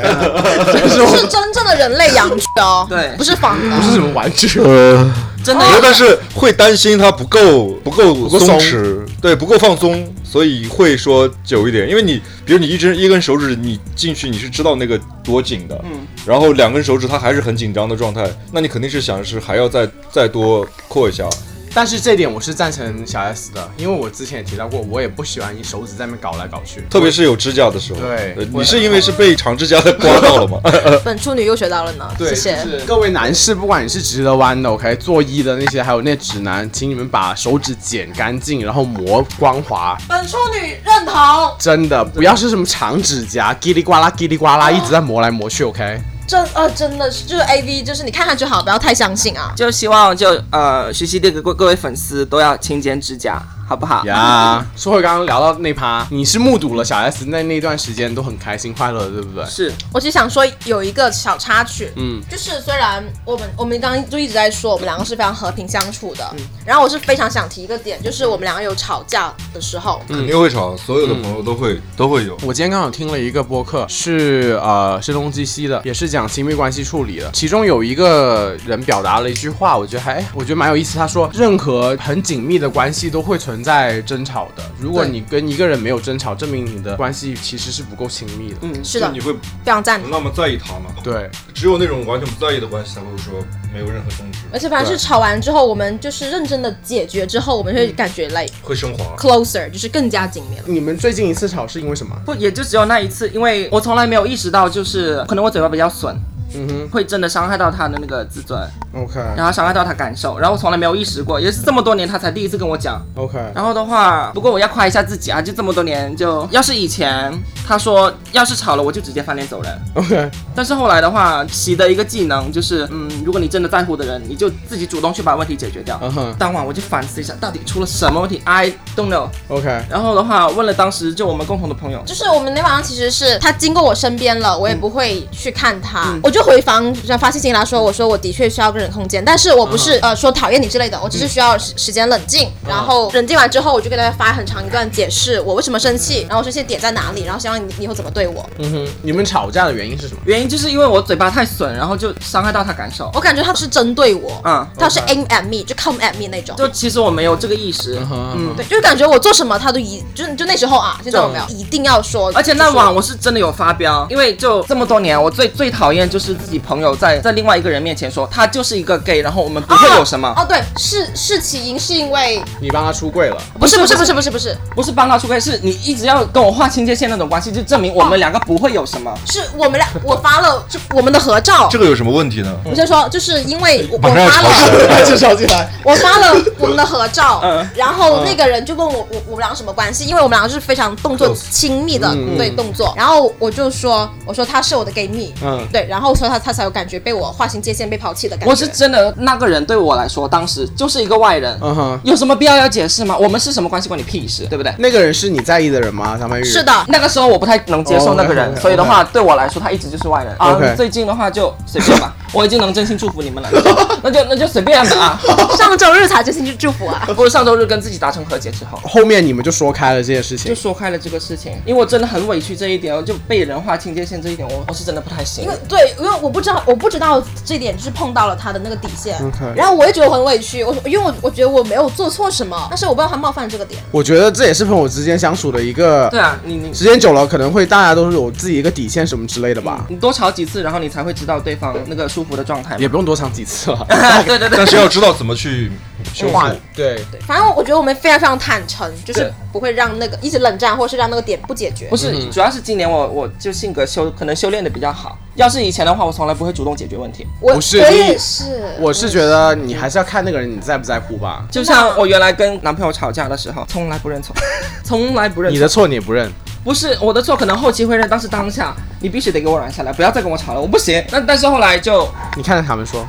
B: 这是我
D: 真正的人类羊具哦，
E: 对
D: 不是仿的，
B: 不是什么玩具。
C: 呃，
E: 真的
C: 然后但是会担心它不够不够
B: 够松
C: 松弛，对，不够放松，所以会说久一点。因为你比如你一只一根手指你进去，你是知道那个多紧的，
E: 嗯，
C: 然后两根手指它还是很紧张的状态，那你肯定是想是还要再再多扩一下。
B: 但是这点我是赞成小 S 的，因为我之前也提到过，我也不喜欢你手指在那边搞来搞去，
C: 特别是有指甲的时候，
B: 对
C: 呃你是因为是被长指甲刮到了吗？
D: 本处女又学到了呢，
B: 对，
D: 谢谢。
B: 就是各位男士，不管你是直的弯的，OK，做医的那些，还有那指南，请你们把手指剪干净，然后磨光滑。
D: 本处女认同。
B: 真的，不要是什么长指甲，叽里呱啦叽里呱啦，一直在磨来磨去，OK？
D: 真呃真的是就是 A V，就是你看看就好，不要太相信啊。
E: 就希望就呃学习的各各位粉丝都要勤剪指甲，好不好？
B: 呀，说回刚刚聊到那趴，你是目睹了小 S 在那段时间都很开心快乐的，对不对？
E: 是，
D: 我只是想说有一个小插曲，
B: 嗯，
D: 就是虽然我们我们刚刚就一直在说我们两个是非常和平相处的，嗯然后我是非常想提一个点，就是我们两个有吵架的时候，
C: 肯定会吵，所有的朋友都会都会有。
B: 我今天刚好听了一个播客，是呃声东击西的，也是讲亲密关系处理的。其中有一个人表达了一句话，我觉得还哎，我觉得蛮有意思。他说，任何很紧密的关系都会存在争吵的。如果你跟一个人没有争吵，证明你的关系其实是不够亲密的。
E: 嗯，
D: 是的，
C: 你会
D: 非常赞同。
C: 那么在意他吗？
B: 对，
C: 只有那种完全不在意的关系才会说没有任何争执，
D: 而且反正是吵完之后，我们就是认真的解决之后，我们会感觉 like
C: 会升华。
D: closer，就是更加紧密了。
B: 你们最近一次吵是因为什么？
E: 不也就只有那一次，因为我从来没有意识到，就是可能我嘴巴比较损，
B: 嗯哼。
E: 会真的伤害到他的那个自尊
B: ，，OK。
E: 然后伤害到他感受，然后我从来没有意识过，也是这么多年他才第一次跟我讲。
B: OK，
E: 然后的话，不过我要夸一下自己啊，就这么多年就，要是以前他说要是吵了我就直接翻脸走人
B: ，OK，
E: 但是后来的话，习得一个技能就是，嗯，如果你真的在乎的人，你就自己主动去把问题解决掉。
B: 嗯哼。
E: 当晚我就反思一下，到底出了什么问题，I don't know。
B: ，OK，
E: 然后的话，问了当时就我们共同的朋友，
D: 就是我们那晚上其实是他经过我身边了，我也不会去看他，我就回房发信息给他说，我说我的确需要个人空间，但是我不是、呃说讨厌你之类的，我只是需要时时间冷静，然后冷静完之后，我就给大家发很长一段解释我为什么生气，然后这些点在哪里，然后希望你你以后怎么对我。
B: 嗯哼，你们吵架的原因是什么？
E: 原因就是因为我嘴巴太损，然后就伤害到他感受。
D: 我感觉他是针对我，
E: 嗯
D: 他是 aim at me，就 come at me 那种。
E: 就其实我没有这个意识，
B: 哼
E: 嗯，
D: 对，就是感觉我做什么他都一，就就那时候啊，现在我没有，一定要说。
E: 而且那
D: 就是
E: 晚我是真的有发飙，因为就这么多年，我最最讨厌就是自己朋友在在另外一个人面前说他就是一个 gay，然后我们不会有什么，
D: 哦，对，是是起因是因为
B: 你帮他出柜了，
D: 不是不是不是不是不是，
E: 不是帮他出柜，是你一直要跟我划清界线那种关系，就证明我们两个不会有什么。
D: 是我们俩我发了就我们的合照
C: 这。个有什么问题呢？
D: 我先说，就是因为我我发了，
C: 了。
B: 就吵起来。
D: 我发了我们的合照
E: 嗯，
D: 然后那个人就问我我我们两个什么关系？因为我们两个是非常动作亲密的
B: 嗯
D: 对动作，然后我就说我说他是我的 gay 蜜，
B: 嗯
D: 对，然后所以他他才有感觉被我划清界限被抛弃的感觉。
E: 我是真的那个人对我来说，当时就是一个外人，
B: 嗯哼，
E: 有什么必要要解释吗？我们是什么关系关你屁事，对不对？
B: 那个人是你在意的人吗？张曼玉
D: 是，的，
E: 那个时候我不太能接受那个人，所以的话对我来说他一直就是外人啊。最近的话就随便吧，我已经能真心祝福你们了，那就那就随便吧啊。
D: 上周日才真心去祝福啊。
E: 不是上周日跟自己达成和解之后。
B: 后面你们就说开了这件事情
E: 就。说开了这个事情，因为我真的很委屈这一点，我就被人划清界限这一点，我我是真的不太行
D: 因。为对，因为我不知道，我不知道这点就是碰到了他的那个底线然后我也觉得很委屈，我因为我我觉得我没有做错什么，但是我不知道他冒犯这个点。
B: 我觉得这也是朋友之间相处的一个，
E: 对啊，你你
B: 时间久了可能会大家都是有自己一个底线什么之类的吧，
E: 你多吵几次，然后你才会知道对方那个舒服的状态。
B: 也不用多吵几次了。
E: 对对对
C: 但，是要知道怎么去修复。
B: 对，
D: 对，反正我觉得我们非常非常坦诚，就是不会让那个一直冷战，或是让那个点不解决
E: 不。是，主要是今年我我就性格修可能修炼的比较好。要是以前的话，我从来不会主动解决问题。
D: 我
B: 不是
D: 我也是，
B: 我是觉得你还是要看那个人你在不在乎吧。
E: 就像我原来跟男朋友吵架的时候，从来不认错，从来不认。
B: 你的错你也不认，
E: 不是我的错，可能后期会认，但是当下你必须得给我软下来，不要再跟我吵了，我不行。那但是后来就
B: 你看着他们说，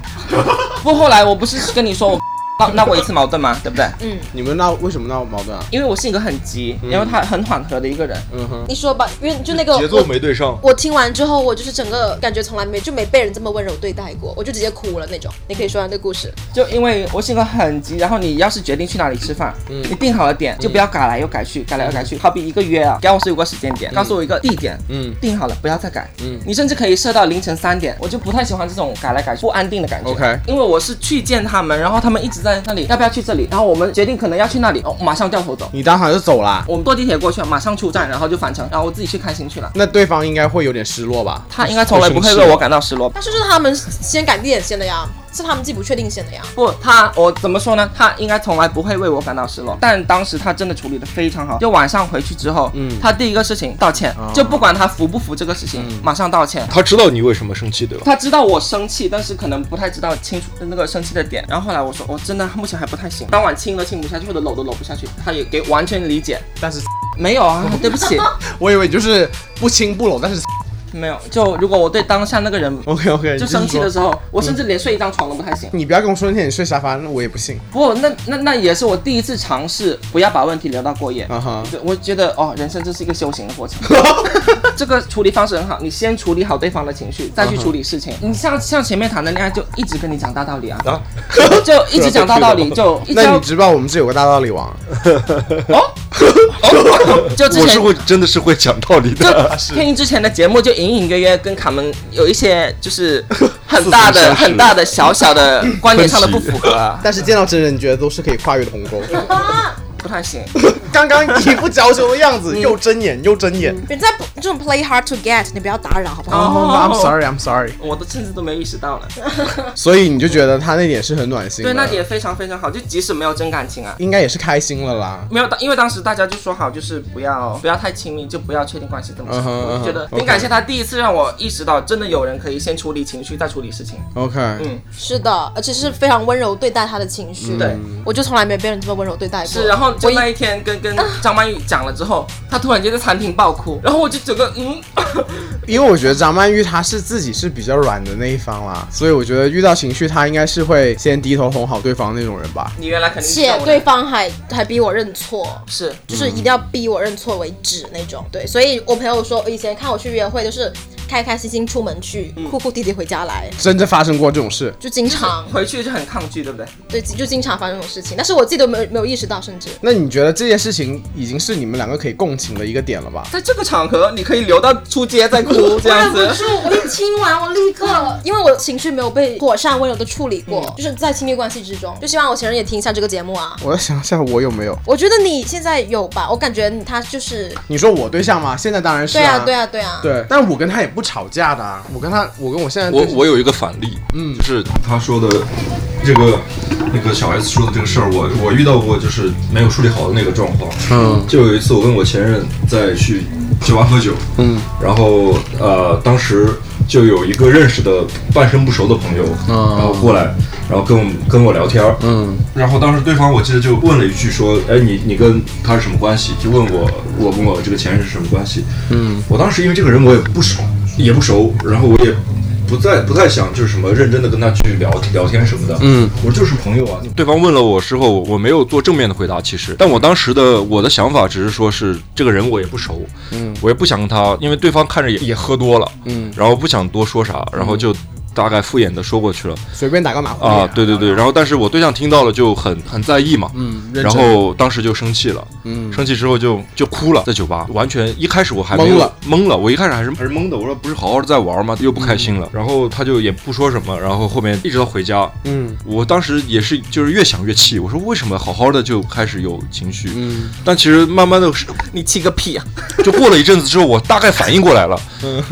E: 不，后来我不是跟你说我闹闹过一次矛盾吗？对不对？
D: 嗯，
B: 你们闹为什么闹矛盾啊？
E: 因为我性格很急，然后他很缓和的一个人。
B: 嗯哼，
D: 你说吧，因为就那个
C: 节奏没对上，
D: 我听完之后，我就是整个感觉从来没就没被人这么温柔对待过，我就直接哭了那种。你可以说完这故事。
E: 就因为我性格很急，然后你要是决定去哪里吃饭，
B: 嗯
E: 你定好了点，就不要改来又改去，改来又改去。好比一个约啊，告诉我一个时间点，告诉我一个地点，
B: 嗯
E: 定好了，不要再改。
B: 嗯
E: 你甚至可以设到凌晨三点，我就不太喜欢这种改来改去不安定的感觉。
B: OK
E: 因为我是去见他们，然后他们一直在那里，要不要去这里？然后我们决定可能要去那里，哦，马上掉头走。
B: 你当场就走啦，
E: 我们坐地铁过去，马上出站，然后就返程，然后我自己去开心去了。
B: 那对方应该会有点失落吧？
E: 他应该从来不会为我感到失落。
D: 但是是他们先改地铁先的呀，是他们自己不确定性的呀。
E: 不，他我怎么说呢？他应该从来不会为我感到失落，但当时他真的处理的非常好。就晚上回去之后，
B: 嗯
E: 他第一个事情道歉，
B: 哦
E: 就不管他服不服这个事情，马上道歉。
C: 他知道你为什么生气，对吧？
E: 他知道我生气，但是可能不太知道清楚那个生气的点。然后后来我说，我真的目前还不太行，当晚亲都亲不下去，或者搂都搂不下去，他也给完全理解。
B: 但是
E: 没有啊，对不起，
B: 我以为你就是不亲不搂，但是
E: 没有，就如果我对当下那个人
B: OK OK，
E: 就生气的时候，我甚至连睡一张床都不太行。
B: 你不要跟我说那天你睡沙发，那我也不信。
E: 不过那那那也是我第一次尝试不要把问题留到过夜。
B: 啊哈，
E: 对，我觉得哦，人生这是一个修行的过程。这个处理方式很好，你先处理好对方的情绪，再去处理事情。你像像前面谈的恋爱，就一直跟你讲大道理啊，
C: 啊，
E: 就一直讲大道理，就一直
B: 你知不知道我们这有个大道理王？
E: 哦 哦，就之前
C: 我是会真的是会讲道理的。
E: 就 天一之前的节目，就隐隐约约跟卡门有一些就是 很大的、很大的、小小的观念上的不符合啊，
B: 但是见到真人，你觉得都是可以跨越的鸿沟。
E: 不太行。
B: 刚刚一副娇羞的样子，又睁眼又睁眼。
D: 人家不这种 play hard to get，你不要打扰好不好？
B: 哦，I'm sorry, I'm sorry。
E: 我都甚至都没有意识到了。
B: 所以你就觉得他那点是很暖心，
E: 对，那点非常非常好，就即使没有真感情啊。
B: 应该也是开心了啦。
E: 没有，因为当时大家就说好，就是不要不要太亲密，就不要确定关系这么长。
B: 嗯哼
E: 我就觉得挺感谢他第一次让我意识到，真的有人可以先处理情绪，再处理事情。
B: OK，
E: 嗯，
D: 是的，而且是非常温柔对待他的情绪。
E: 对，
D: 我就从来没被人这么温柔对待过。
E: 是，然后就
D: 我
E: 那一天跟跟张曼玉讲了之后，她突然间在餐厅爆哭，然后我就整个嗯，
B: 因为我觉得张曼玉她是自己是比较软的那一方啦，所以我觉得遇到情绪她应该是会先低头哄好对方那种人吧。
E: 你原来肯定是
D: 且对方还还逼我认错，
E: 是
D: 就是一定要逼我认错为止那种。对，所以我朋友说，以前看我去约会就是开开心心出门去，
E: 嗯
D: 哭哭啼啼回家来，
B: 真的发生过这种事，
D: 就经常
E: 回去就很抗拒，对不对？
D: 对，就经常发生这种事情，但是我自己都没有没有意识到，甚至
B: 那你觉得这件事情已经是你们两个可以共情的一个点了吧？
E: 在这个场合，你可以留到出街再哭这样子。
D: 住，我一听完，我立刻，因为我情绪没有被妥善温柔的处理过，就是在亲密关系之中，就希望我前任也听一下这个节目啊。
B: 我要想一下我有没有？
D: 我觉得你现在有吧？我感觉他就是，
B: 你说我对象吗？现在当然是
D: 对啊，对
B: 啊，
D: 啊，对啊，
B: 对，但我跟他也不吵架的啊。我跟他，我跟我现在
C: 我我有一个反例，嗯，就是他说的这个那个小 S 说的这个事儿，我我遇到过，就是没有处理好的那个状况。
B: 嗯。
C: 就有一次我跟我前任在去酒吧喝酒，
B: 嗯，
C: 然后呃当时就有一个认识的半生不熟的朋友，
B: 嗯。
C: 然后过来，然后跟我跟我聊天儿，
B: 嗯。
C: 然后当时对方我记得就问了一句说，哎，你你跟他是什么关系？就问我我跟我这个前任是什么关系？
B: 嗯，
C: 我当时因为这个人我也不熟，也不熟，然后我也不再不太想就是什么认真的跟他去聊聊天什么的，
B: 嗯，
C: 我就是朋友啊。对方问了我之后，我我没有做正面的回答，其实，但我当时的我的想法只是说是这个人我也不熟，
B: 嗯
C: 我也不想跟他，因为对方看着也也喝多了，
B: 嗯，
C: 然后不想多说啥，然后就大概敷衍的说过去了。
B: 随便打个马虎眼
C: 啊，对对对，然。后但是我对象听到了就很很在意嘛，
B: 嗯，
C: 然后当时就生气了，
B: 嗯。
C: 生气之后就就哭了，在酒吧。完全一开始我还
B: 懵了。
C: 懵了，我一开始还是还是懵的，我说不是好好的在玩吗？又不开心了，然后他就也不说什么，然后后面一直到回家，
B: 嗯。
C: 我当时也是就是越想越气，我说为什么好好的就开始有情绪，
B: 嗯。
C: 但其实慢慢的
E: 你气个屁啊！
C: 就过了一阵子之后，我大概反应过来了，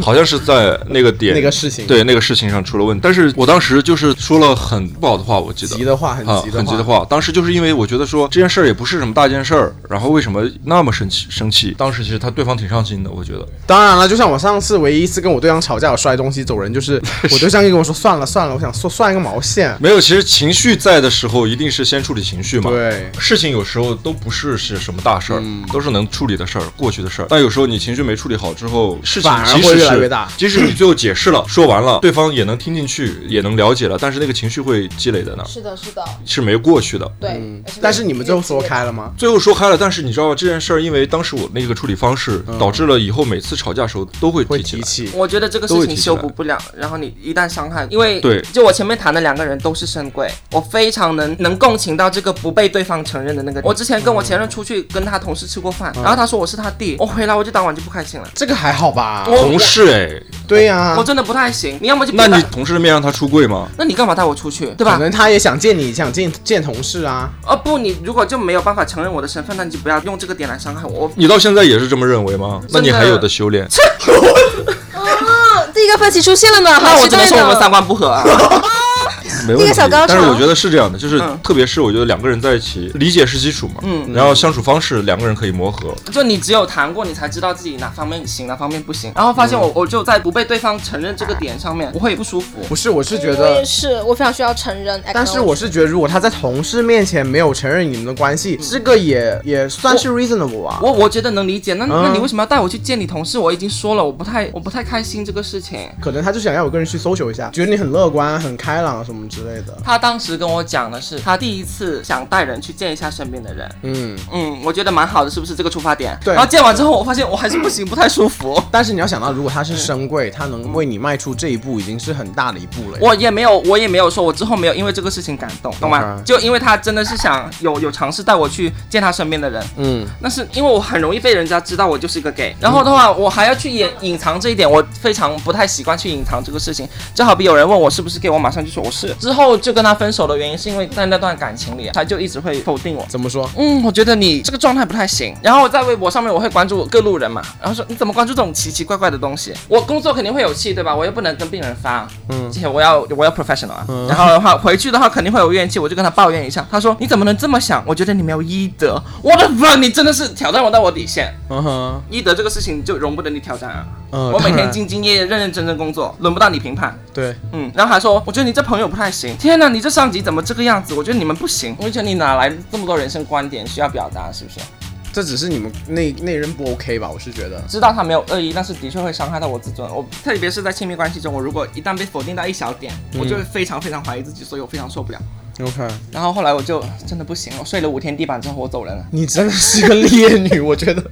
C: 好像是在那个点
B: 那个事情。
C: 对那个事情上出了问题，但是我当时就是说了很不好的话，我记得
B: 急的话很
C: 啊，
B: 急的
C: 很急的话。当时就是因为我觉得说这件事儿也不是什么大件事儿，然后为什么那么生气生气？当时其实他对方挺上心的，我觉得。
B: 当然了，就像我上次唯一一次跟我对象吵架，我摔东西走人，就是 我对象就跟我说算了算了，我想说算一个毛线。
C: 没有，其实情绪在的时候，一定是先处理情绪嘛。
B: 对
C: 事情有时候都不是是什么大事儿，
B: 嗯
C: 都是能处理的事儿，过去的事儿。但有时候你情绪没处理好之后，事情
B: 反而会越来越大
C: 即使你最后解释了，说完了，对方也能听进去，也能了解了，但是那个情绪会积累的呢，
D: 是的，是的，
C: 是没过去的。
D: 对。
B: 嗯，但是你们最后说开了吗？
C: 最后说开了，但是你知道这件事儿，因为当时我那个处理方式，导致了以后每次吵架的时候都会
B: 会
C: 提起来。
B: 提起。
E: 我觉得这个事情修补不了，然后你一旦伤害，因为
C: 对
E: 就我前面谈的两个人都是深贵，我非常能能共情到这个不被对方承认的那个。我之前跟我前任出去跟他同事吃过饭，然后他说我是他弟，我回来我就当晚就不开心了，
B: 这个还好吧？
C: 同事哎，
B: 对呀、
E: 我真的不太行。你要么就
C: 那你同事的面让他出柜吗？
E: 那你干嘛带我出去，对吧？
B: 可能他也想见你，想见见同事啊。
E: 哦不，你如果就没有办法承认我的身份，那你就不要用这个点来伤害我。
C: 你到现在也是这么认为吗？那你还有的修炼。
D: 啊，第一个分歧出现了呢，
E: 那我只能说我们三
D: 三
E: 观不合啊。
C: 没问题
D: 一个小高潮。
C: 但是我觉得是这样的，就是
E: 嗯
C: 特别是我觉得两个人在一起，理解是基础嘛，
E: 嗯
C: 然后相处方式两个人可以磨合。
E: 就你只有谈过，你才知道自己哪方面行，哪方面不行。然后发现我，我就在不被对方承认这个点上面，我会不舒服。
B: 不是，我是觉
D: 我
B: 得
D: 也是，我非常需要承认。
B: 但是我是觉得，如果他在同事面前没有承认你们的关系，这个也也算是 reasonable 啊。
E: 我我觉得能理解，那、
B: 嗯
E: 那你为什么要带我去见你同事？我已经说了，我不太我不太开心这个事情。
B: 可能他就想要我个人去 social 一下，觉得你很乐观、很开朗什么之类的。
E: 他当时跟我讲的是，他第一次想带人去见一下身边的人。
B: 嗯，
E: 嗯，我觉得蛮好的，是不是这个出发点？
B: 对
E: 然后见完之后，我发现我还是不行，不太舒服。
B: 但是你要想到，如果他是深贵，他能为你迈出这一步，已经是很大的一步了。
E: 我也没有，我也没有说，我之后没有因为这个事情感动，懂吗就因为他真的是想有有尝试带我去见他身边的人，
B: 嗯，
E: 那是因为我很容易被人家知道我就是一个 gay，然后的话，我还要去隐隐藏这一点，我非常不太习惯去隐藏这个事情。就好比有人问我是不是 gay，我马上就说我是。之后就跟他分手的原因是因为在那段感情里，他就一直会否定我。
B: 怎么说？
E: 嗯，我觉得你这个状态不太行。然后在微博上面我会关注各路人嘛，然后说你怎么关注这种奇奇怪怪的东西？我工作肯定会有气，对吧？我又不能跟病人发，嗯，这些我要我要 professional 啊。然后的话回去的话肯定会有怨气，我就跟他抱怨一下。他说你怎么能这么想？我觉得你没有医德。我的妈，你真的是挑战我到我底线。
B: 嗯哼，
E: 医德这个事情就容不得你挑战啊！
B: 嗯
E: 我每天兢兢业业、认认真真工作，轮不到你评判。
B: 对，
E: 嗯，然后还说，我觉得你这朋友不太行。天哪，你这上级怎么这个样子？我觉得你们不行。我觉得你哪来这么多人生观点需要表达，是不是？
B: 这只是你们那那人不 OK 吧？我是觉得。
E: 知道他没有恶意，但是的确会伤害到我自尊。我特别是在亲密关系中，我如果一旦被否定到一小点，我就会非常非常怀疑自己，所以我非常受不了。
B: OK，
E: 然后后来我就真的不行，我睡了五天地板之后我走人了。
B: 你真的是个烈女，我觉得。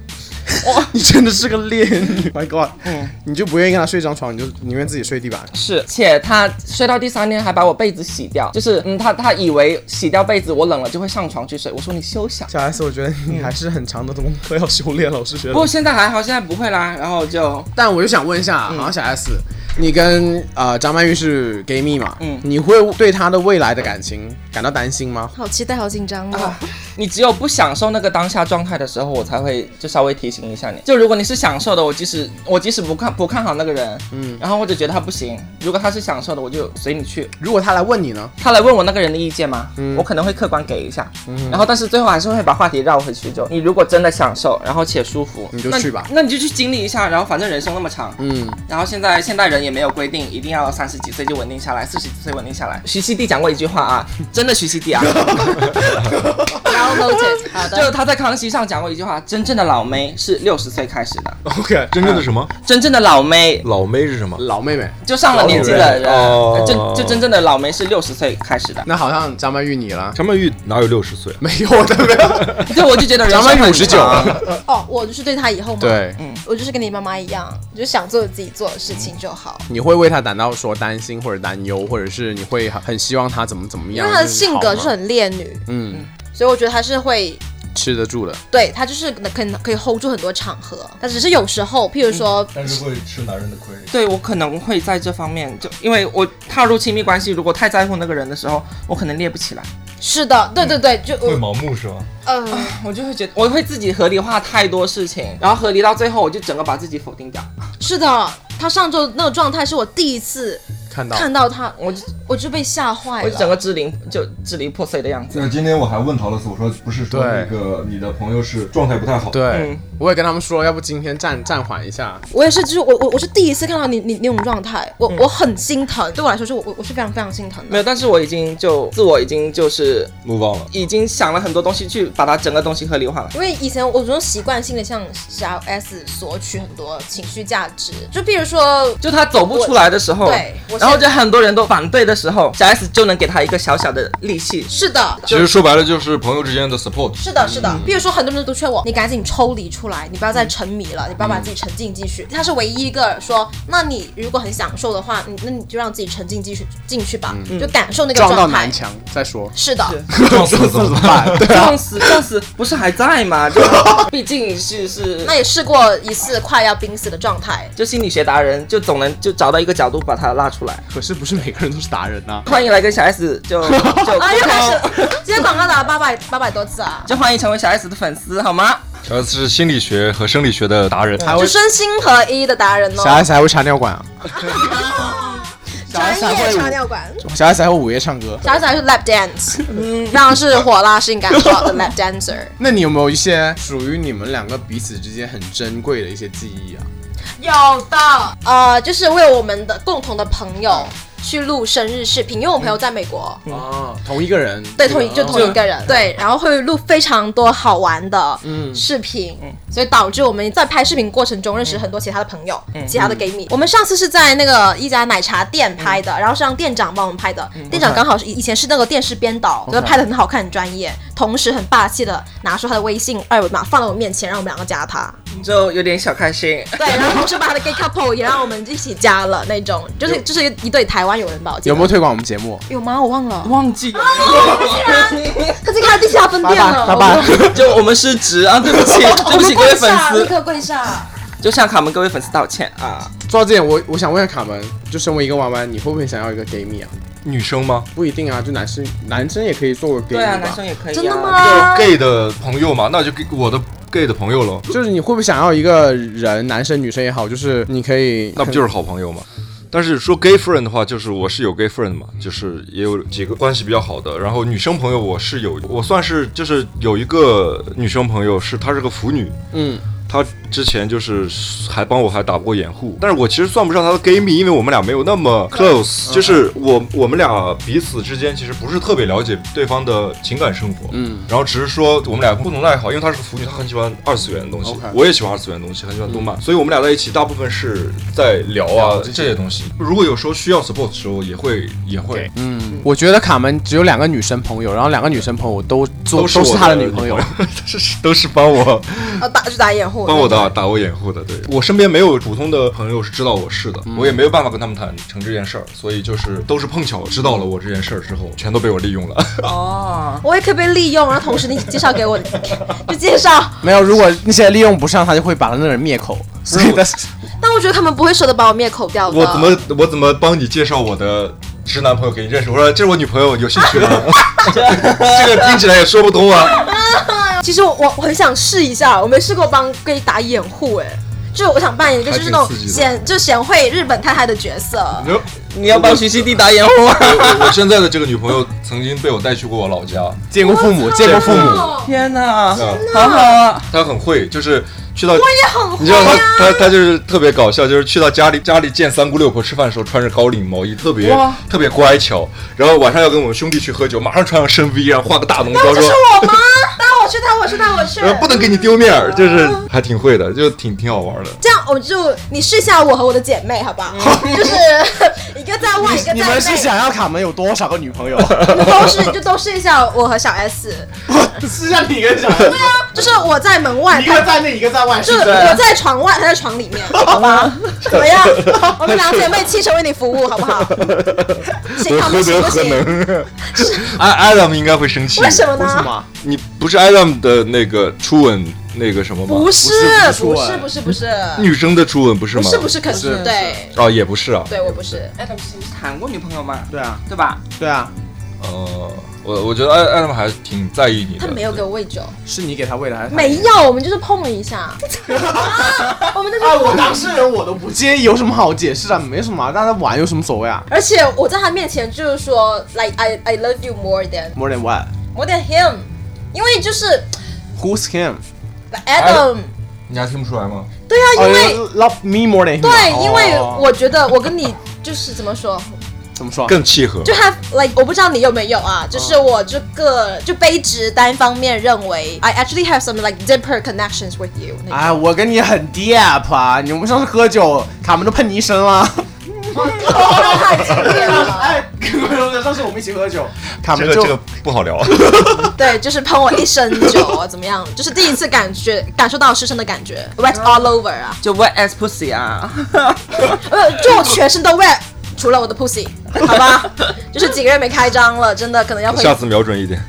B: 哇，你真的是个烈女，My God！
E: 嗯，
B: 你就不愿意跟他睡一张床，你就宁愿自己睡地板。
E: 是，且他睡到第三天还把我被子洗掉，就是嗯，他他以为洗掉被子我冷了就会上床去睡。我说你休想。
B: 小 S，我觉得你还是很长的功课要修炼了，我是觉得。
E: 不过现在还好，现在不会啦。然后就
B: 但我就想问一下，好像小 S，你跟呃张曼玉是 gay 蜜嘛？
E: 嗯
B: 你会对她的未来的感情感到担心吗？
D: 好期待，好紧张哦。
E: 啊，你只有不享受那个当下状态的时候，我才会就稍微提醒一下你。就如果你是享受的，我即使我即使不看不看好那个人，嗯，然后或者觉得他不行，如果他是享受的，我就随你去。
B: 如果他来问你呢？
E: 他来问我那个人的意见吗？我可能会客观给一下，嗯然后但是最后还是会把话题绕回去。就你如果真的享受，然后且舒服，那
B: 你就去吧
E: 那你就去经历一下，然后反正人生那么长，
B: 嗯，
E: 然后现在现代人也没有规定一定要三十几岁就稳定下来，四十几岁稳定下来。徐熙娣讲过一句话啊，真的徐熙娣啊，
D: Well noted，好的。
E: 就他在康熙上讲过一句话，真正的老妹是六十岁开始的
B: ，OK，
C: 真正的什么？
E: 真正的老妹
C: 老妹是什么？
B: 老妹妹，
E: 就上了年纪的人，
C: 哦
E: 就就真正的老妹是六十岁开始的。
B: 那好像张曼玉你了。
C: 张曼玉哪有六十岁？
B: 没有的，没有。
E: 对，我就觉得
B: 张曼玉五十九了。
D: 哦，我就是对她以后嘛，，
B: 对，嗯
D: 我就是跟你妈妈一样，就是想做自己做的事情就好。
B: 你会为她感到说担心或者担忧，或者是你会很很希望她怎么怎么样？
D: 因为她的性格是很烈女，
B: 嗯
D: 所以我觉得他是会，
B: 吃得住的。
D: 对他就是可能可以 hold 住很多场合，但只是有时候，譬如说，
C: 但是会吃男人的亏。
E: 对我可能会在这方面，就因为我踏入亲密关系，如果太在乎那个人的时候，我可能列不起来，
D: 是的，对对对，就会
C: 盲目是吧？
D: 呃，
E: 我就会觉得我会自己合理化太多事情，然后合理到最后，我就整个把自己否定掉。
D: 是的，她上周那个状态是我第一次
B: 看到
D: 看到他，
E: 我就
D: 我就被吓坏
E: 我整。个支离就支离破碎的样子。
F: 那今天我还问陶乐斯，我说不是说
B: 对
F: 那个你的朋友是状态不太好，
B: 对
E: 嗯，
B: 我也跟他们说，要不今天暂暂缓一下。
D: 我也是，就是我我我是第一次看到你你那种状态，我我很心疼，对我来说是我我我是非常非常心疼的。
E: 没有，但是我已经就自我已经就是
C: move on 了。
E: 已经想了很多东西去把它整个东西合理化了。
D: 因为以前我这种习惯性的向小 S 索取很多情绪价值，就比如说，
E: 就他走不出来的时候，
D: 对
E: 然后就很多人都反对的时候，小 S 就能给他一个小小的利器。
D: 是的，
C: 其实说白了就是朋友之间的 support。
D: 是的，是的。比如说，很多人都劝我，你赶紧抽离出来，你不要再沉迷了，你不要把自己沉浸进去。他是唯一一个说，那你如果很享受的话，你那你就让自己沉浸进去进去吧，就感受那个
B: 撞到
D: 状态
B: 南。墙再说。
D: 是的，
C: 撞死怎么办？
E: 撞死撞死不是还在吗？就 毕竟是是，
D: 那也试过一次快要濒死的状态。
E: 就心理学达人就总能就找到一个角度把它拉出来。
B: 可是不是每个人都是达人呐、
E: 欢迎来跟小 S 就 就
D: 啊，又开始，今天广告打了八百八百多次啊，
E: 就欢迎成为小 S 的粉丝好吗？
C: 小 S 是心理学和生理学的达人。
B: 还会
D: 就身心合一的达人哦。
B: 小 S 还会插尿管啊？小孩
D: 专业
B: 才会
D: 插尿管。
B: 小 S 还会午夜唱歌。
D: 小 S 还是 lap dance，非常是火辣性感好的 lap dancer。
B: 那你有没有一些属于你们两个彼此之间很珍贵的一些记忆啊？
D: 有的，呃，就是为我们的共同的朋友去录生日视频，因为我朋友在美国，
B: 哦，同一个人，
D: 对，同一就同一个人，对，然后会录非常多好玩的
B: 嗯
D: 视频，所以导致我们在拍视频过程中认识很多其他的朋友，其他的 gay 蜜。我们上次是在那个一家奶茶店拍的，然后是让店长帮我们拍的，店长刚好是以前是那个电视编导，所以拍的很好看，很专业，同时很霸气的拿出他的微信二维码放到我面前，让我们两个加他。
E: 就有点小开心。
D: 对，然后同时把他的 gay couple 也让我们一起加了那种，就是就是一对台湾有人吧，我记得
B: 有没有推广我们节目？
D: 有吗？我忘了，
E: 忘记了，
D: 他自己开第七家分店了，
B: 拜拜
D: 我们
E: 就我们失职啊，对不起，对不起各位粉
D: 立
E: 丝，
D: 刻跪下。
E: 就向卡门各位粉丝道歉啊。
B: 说到这点，我我想问一下卡门，就身为一个弯弯，你会不会想要一个 gay 蜜啊？
C: 女生吗？
B: 不一定啊，就男生男生也可以做个 gay 蜜
E: 对啊，男生也可以、啊。
D: 真的？
C: 就
D: 吗
C: ？gay 的朋友嘛，那就给我的 gay 的朋友喽，
B: 就是你会不会想要一个人，男生女生也好，就是你可以，
C: 那不就是好朋友吗？但是说 gay friend 的话，就是我是有 gay friend 嘛，就是也有几个关系比较好的。然后女生朋友我是有，我算是就是有一个女生朋友是她是个腐女，
B: 嗯，
C: 她之前就是还帮我还打过掩护，但是我其实算不上他的 gay 蜜，因为我们俩没有那么 close，就是我我们俩彼此之间其实不是特别了解对方的情感生活，
B: 嗯，
C: 然后只是说我们俩共同的爱好，因为他是个腐女，他很喜欢二次元的东西。我也喜欢二次元的东西，很喜欢动漫，所以我们俩在一起大部分是在聊啊
B: 这些
C: 东西。如果有时候需要 support 的时候，也会也会。
B: 嗯，我觉得卡门只有两个女生朋友，然后两个女生朋友都做
C: 都是
B: 他的女朋友，
C: 都是都是帮我。
D: 呃，打去打掩护，
C: 帮我打打我掩护的，对我身边没有普通的朋友是知道我是的，我也没有办法跟他们谈成这件事儿，所以就是都是碰巧知道了我这件事儿之后，全都被我利用了。
E: 哦，
D: 我也可以被利用，然后同时你介绍给我，就介绍。
B: 没有，如果那些利用不上，他就会把那个人灭口，所以但是
D: 但我觉得他们不会舍得把我灭口掉的。
C: 我怎么我怎么帮你介绍我的直男朋友给你认识？我说这是我女朋友，有兴趣吗？这个听起来也说不通啊。
D: 其实我我我很想试一下，我没试过帮 gay 打掩护，哎，就是我想扮演一个就是那种贤就贤惠日本太太的角色。
C: 你
E: 要帮徐熙娣打掩护吗！
C: 我我现在的这个女朋友曾经被我带去过我老家，
B: 见过父母，见过父母，
E: 天哪，
C: 嗯
E: 好好啊！
C: 她很会，就是去到我
D: 也很会
C: 你知道她她她就是特别搞笑，就是去到家里家里见三姑六婆吃饭的时候，穿着高领毛衣，特别特别乖巧。然后晚上要跟我们兄弟去喝酒，马上穿上深 V，然后画个大浓妆，说
D: 这是我吗？带我去，带我去，带我去。
C: 然后不能给你丢面儿，就是还挺会的，就挺挺好玩的。
D: 这样，我就你试一下我和我的姐妹，好不好？就是一个在外，一个在内。
B: 你们是想要卡门有多少个女朋友？
D: 都是就都试一下我和小 S，
B: 试一下你跟小 S。
D: 对啊，就是我在门外，
B: 一个在内，一个在外，
D: 就是
B: 不是
D: 我在床外，他在床里面，好吧？怎么样？我们两姐妹七成为你服务，好不好？行，好不行？不行？
C: 能。艾 Adam 应该会生气。
D: 为什么呢？
C: 你不是 Adam 的那个初吻那个什么吗？
D: 不是，
B: 不是
D: 不是，不是，不是，
C: 女生的初吻不是吗？
D: 不是，不是，肯
B: 是
D: 定对，
C: 哦，也不是啊。
D: 对我不是。
E: 哎，他们是谈过女朋友吗？
B: 对啊，
E: 对吧？
B: 对啊，
C: 呃，我我觉得艾 Adam 还挺在意你的。
D: 他没有给我喂酒，
B: 是你给他喂的还是
D: 没有，我们就是碰了一下。我们在
B: 啊，
D: 这
B: 我当事人我都不介意，有什么好解释的？没什么啊，大家玩有什么所谓啊
D: 而且我在他面前就是说，like I I love you more
B: than？More than what?
D: more than him，因为就是
B: Who's him?
D: like Adam，
C: 你还听不出来吗？
D: 对啊，因
B: 哦
D: 为
B: love me more than him 啊。
D: 对，因为
B: 哦
D: 我觉得我跟你就是怎么说，
B: 怎么说？
C: 更契合。
D: 就 have like 我不知道你有没有啊，就是我这个就卑职单方面认为 I actually have some like deeper connections with you。
B: 哎，我跟你很 deep 啊！你们上次喝酒，卡门都喷你一身了。
D: 太激烈了，
B: 哎，上次我们一起喝酒，他们就
C: 这个这个不好聊。
D: 对，就是喷我一身酒啊，怎么样？就是第一次感觉感受到湿身的感觉，wet all over 啊，
E: 就 wet as pussy 啊！
D: 呃，就我全身都 wet，除了我的 pussy，好吧？就是几个月没开张了，真的可能要回
C: 下次瞄准一点。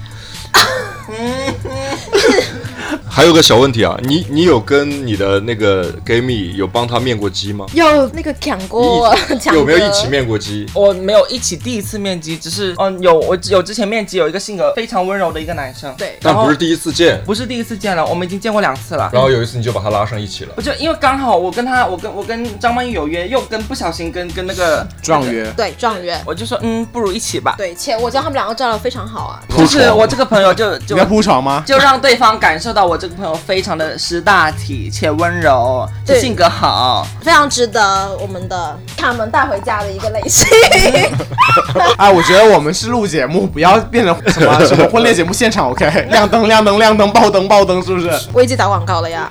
C: 还有个小问题啊，你你有跟你的那个 gay 蜜有帮他面过基吗？
D: 有那个抢过抢
C: 有没有一起？面过基？
E: 我没有一起第一次面基，只是嗯有我有之前面基有一个性格非常温柔的一个男生，
D: 对
C: 但不是第一次见，
E: 不是第一次见了，我们已经见过两次了。
C: 然后有一次你就把他拉上一起了。
E: 我就因为刚好我跟他，我跟我跟张曼玉有约，又跟不小心跟跟那个
B: 状，约。
D: 对状元，
E: 我就说嗯，不如一起吧。
D: 对，且我觉得他们两个照的非常好啊。
E: 就是我这个朋友就就
B: 你在铺床吗？
E: 就让对方感受到我这个朋友非常的识大体且温柔，且
D: 对
E: 性格好。
D: 非常值得我们的他们带回家的一个类型。
B: 哎，我觉得我们是录节目，不要变成什么 什么婚恋节目现场。OK，亮灯亮灯亮灯，爆灯爆灯，是不是？
D: 我已经打广告了呀，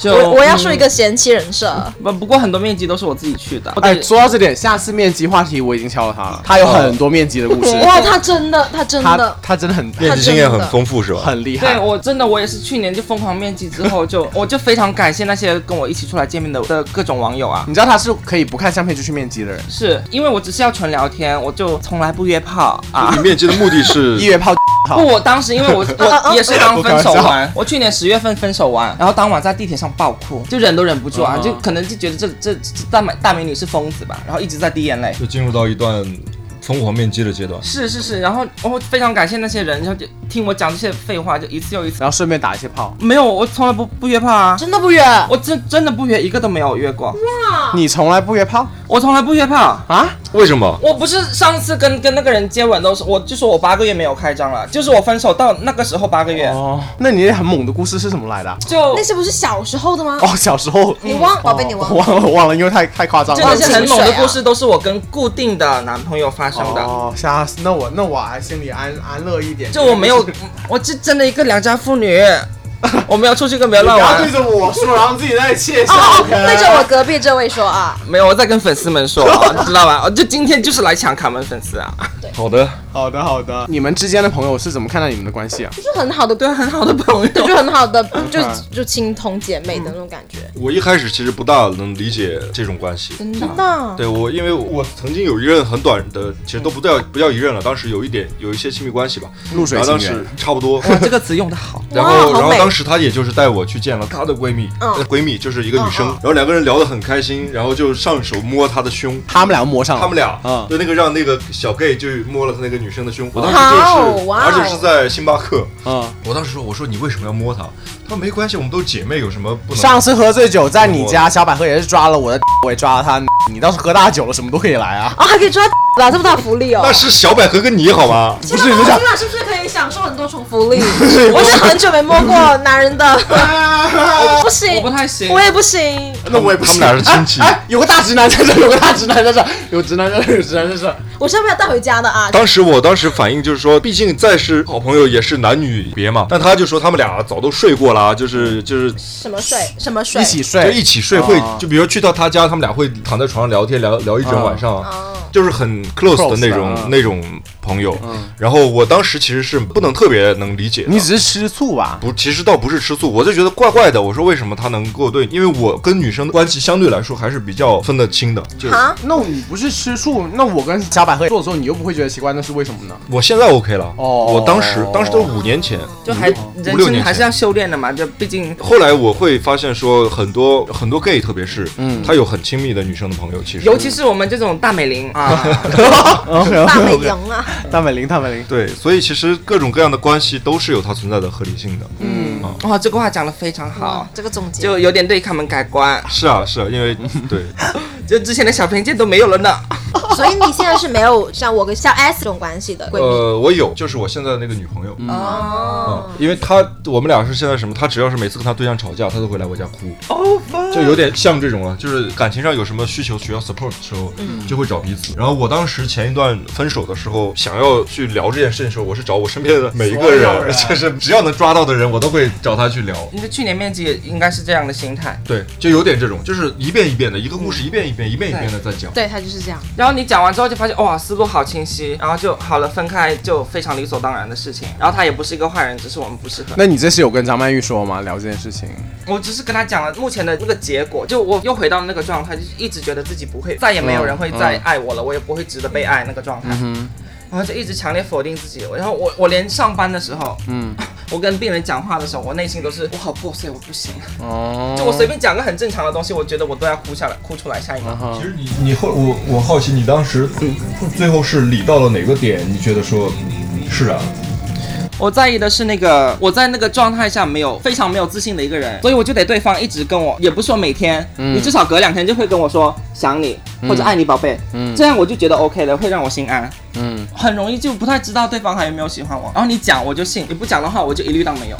E: 就
D: 我我要说一个贤妻人设。
E: 不不过很多面积都是我自己去的。
B: 哎，说到这点，下次面基话题我已经敲了他了，他有很多面基的故事，
D: 哇，他真的，他真的，
B: 他真的很
C: 面积经验很丰富是吧？
B: 很厉害
E: 对。我真的我也是去年就疯狂面基之后就我就非常感谢那些跟我一起出来见面的的各种网友啊。
B: 你知道他是可以不看相片就去面基的人，
E: 是因为我只是要纯聊天，我就从来不约炮啊
C: 你。面基的目的是
B: 一 约炮
E: 不，我当时因为我 我也是刚分手完，我去年十月份分手完，然后当晚在地铁上爆哭，就忍都忍不住啊，
B: 嗯
E: 就可能就觉得这这这大美大美女是疯子吧，然后一直在滴眼泪。
C: 就进入到一段疯狂面基的阶段。
E: 是是是，然后我非常感谢那些人，然后就听我讲这些废话，就一次又一次。
B: 然后顺便打一些炮。
E: 没有，我从来不不约炮啊，
D: 真的不约。
E: 我真真的不约，一个都没有约过，哇
B: 你从来不约炮
E: 我从来不约炮。
B: 啊？
C: 为什么？
E: 我不是上次跟跟那个人接吻都是，我就说我八个月没有开张了，就是我分手到那个时候八个月，
B: 哦，那你很猛的故事是怎么来的啊？
E: 就
D: 那些不是小时候的吗？
B: 哦，小时候
D: 你忘，宝贝，你
B: 我
D: 忘。
B: 忘了忘了，因为太太夸张了
E: 就那。些很猛的故事都是我跟固定的男朋友发生的。
B: 哦，吓死！那我那我还心里安安乐一点。
E: 就我没有，我是真的一个良家妇女，我没有出去跟别人乱玩
B: 不要对，着我说，然后自己在那窃笑。
D: 哦，对着我隔壁这位说啊，
E: 没有我在跟粉丝们说，你知道吧？我就今天就是来抢卡门粉丝啊，
C: 好的，
B: 好的好的。你们之间的朋友是怎么看待你们的关系啊？
D: 就是很好的，
E: 对，很好的朋友。
D: 就很好的，就就亲同姐妹的那种感觉。
C: 我一开始其实不大能理解这种关系。
E: 真的，
C: 对我，因为我曾经有一任很短的，其实都不叫不叫一任了，当时有一点有一些亲密关系吧，
B: 露水
C: 当
B: 情缘
C: 时差不多。
E: 这个词用的好。
C: 然后，然后当时她也就是带我去见了她的闺蜜，闺蜜就是一个女生，然后两个人聊得很开心，然后就上手摸她的胸，
B: 他们两个摸上了。
C: 他们俩，
B: 嗯
C: 就那个让那个小 gay 就摸了他那个女生的胸，我当时
D: 好
C: 就是，而且是在星巴克，
B: 嗯，
C: 我当时说，我说你为什么要摸她？她说没关系，我们都是姐妹，有什么不能？
B: 上次喝醉酒在你家，小百合也是抓了我的，我也抓了她。你倒是喝大酒了，什么都可以来啊。
D: 啊，还可以抓的，这么大福利哦。
C: 那是小百合跟你好吗？
B: 不是你们讲
D: 今晚是不是可以享受很多重福利？我是很久没摸过男人的，不行我
E: 不，太行，
D: 我也不行。
B: 那我也不行
C: 他们俩是亲戚
B: 有个大直男在这，有个大直男在这，有直男在这，有直男在这。
D: 我是要不要带回家的啊？
C: 当时我当时反应就是说，毕竟再是好朋友也是男女别嘛，但他就说他们俩早都睡过了，就是就是
D: 什么睡？什么睡？
B: 一起睡就，
C: 一起睡，会
B: 哦
C: 就比如去到他家，他们俩会躺在床上聊天，聊聊一整晚上，
D: 哦，
C: 就是很 close 的那种那种朋友。嗯然后我当时其实是不能特别能理解，
B: 你只是吃醋吧？
C: 不，其实倒不是吃醋，我就觉得怪怪的。我说为什么他能够对，因为我跟女生的关系相对来说还是比较分得清的。就
D: 啊，
B: 那你不是吃醋，那我跟小百合做的时候，你又不会觉得奇怪，那是为什么呢？
C: 我现在 OK 了，
B: 哦
C: 我当时当时都是五年前，
E: 就还
C: 五
E: 人
C: 六年前。
E: 生还是要修炼的嘛，就毕竟
C: 后来我会发现说，很多很多 gay，特别是，嗯，他有很亲密的女生的朋友，其实
E: 尤其是我们这种大美玲啊
D: 大美玲啊，
B: 大美玲，大美玲，
C: 对，所以其实各种各样的关系都是有它存在的合理性的。
B: 嗯，
E: 哇，这个话讲的非常好，
D: 这个总结。
E: 就有点对他们改观，
C: 是啊，是啊，因为对，
E: 就之前的小偏见都没有了呢。
D: 所以你现在是没有像我跟像 S 这种关系的闺蜜
C: 呃，我有，就是我现在的那个女朋友，嗯，
D: 哦。
C: 因为她我们俩是现在什么，她只要是每次跟她对象吵架，她都会来我家哭，
E: 哦，
C: 就有点像这种了，就是感情上有什么需求需要 support 的时候，就会找彼此。然后我当时前一段分手的时候，想要去聊这件事情的时候，我是找我身边的每一个人，
B: 人
C: 就是只要能抓到的人，我都会找他去聊。
E: 你的去年面积也应该是这样的心态，
C: 对，就有点这种，就是一遍一遍的一个故事，一遍一遍，一遍一遍的在讲。
D: 对他就是这样，
E: 然后你讲完之后就发现哇思路好清晰，然后就好了，分开就非常理所当然的事情。然后他也不是一个坏人，只是我们不适合。
B: 那你这是有跟张曼玉说吗？聊这件事情？
E: 我只是跟他讲了目前的那个结果，就我又回到那个状态，就是一直觉得自己不会，再也没有人会再爱我了，我也不会值得被爱那个状态。然后就一直强烈否定自己。然后我我连上班的时候，嗯，我跟病人讲话的时候，我内心都是我好破碎，我不行。
B: 哦，
E: 就我随便讲个很正常的东西，我觉得我都要哭下来，哭出来。下一秒，
F: 其实你你后我我好奇，你当时最后是理到了哪个点？你觉得说，是啊，
E: 我在意的是那个我在那个状态下没有非常没有自信的一个人，所以我就得对方一直跟我，也不是说每天，你至少隔两天就会跟我说想你或者爱你宝贝，嗯，这样我就觉得 OK 了，会让我心安，嗯，很容易就不太知道对方还有没有喜欢我，然后你讲我就信，你不讲的话我就一律当没有。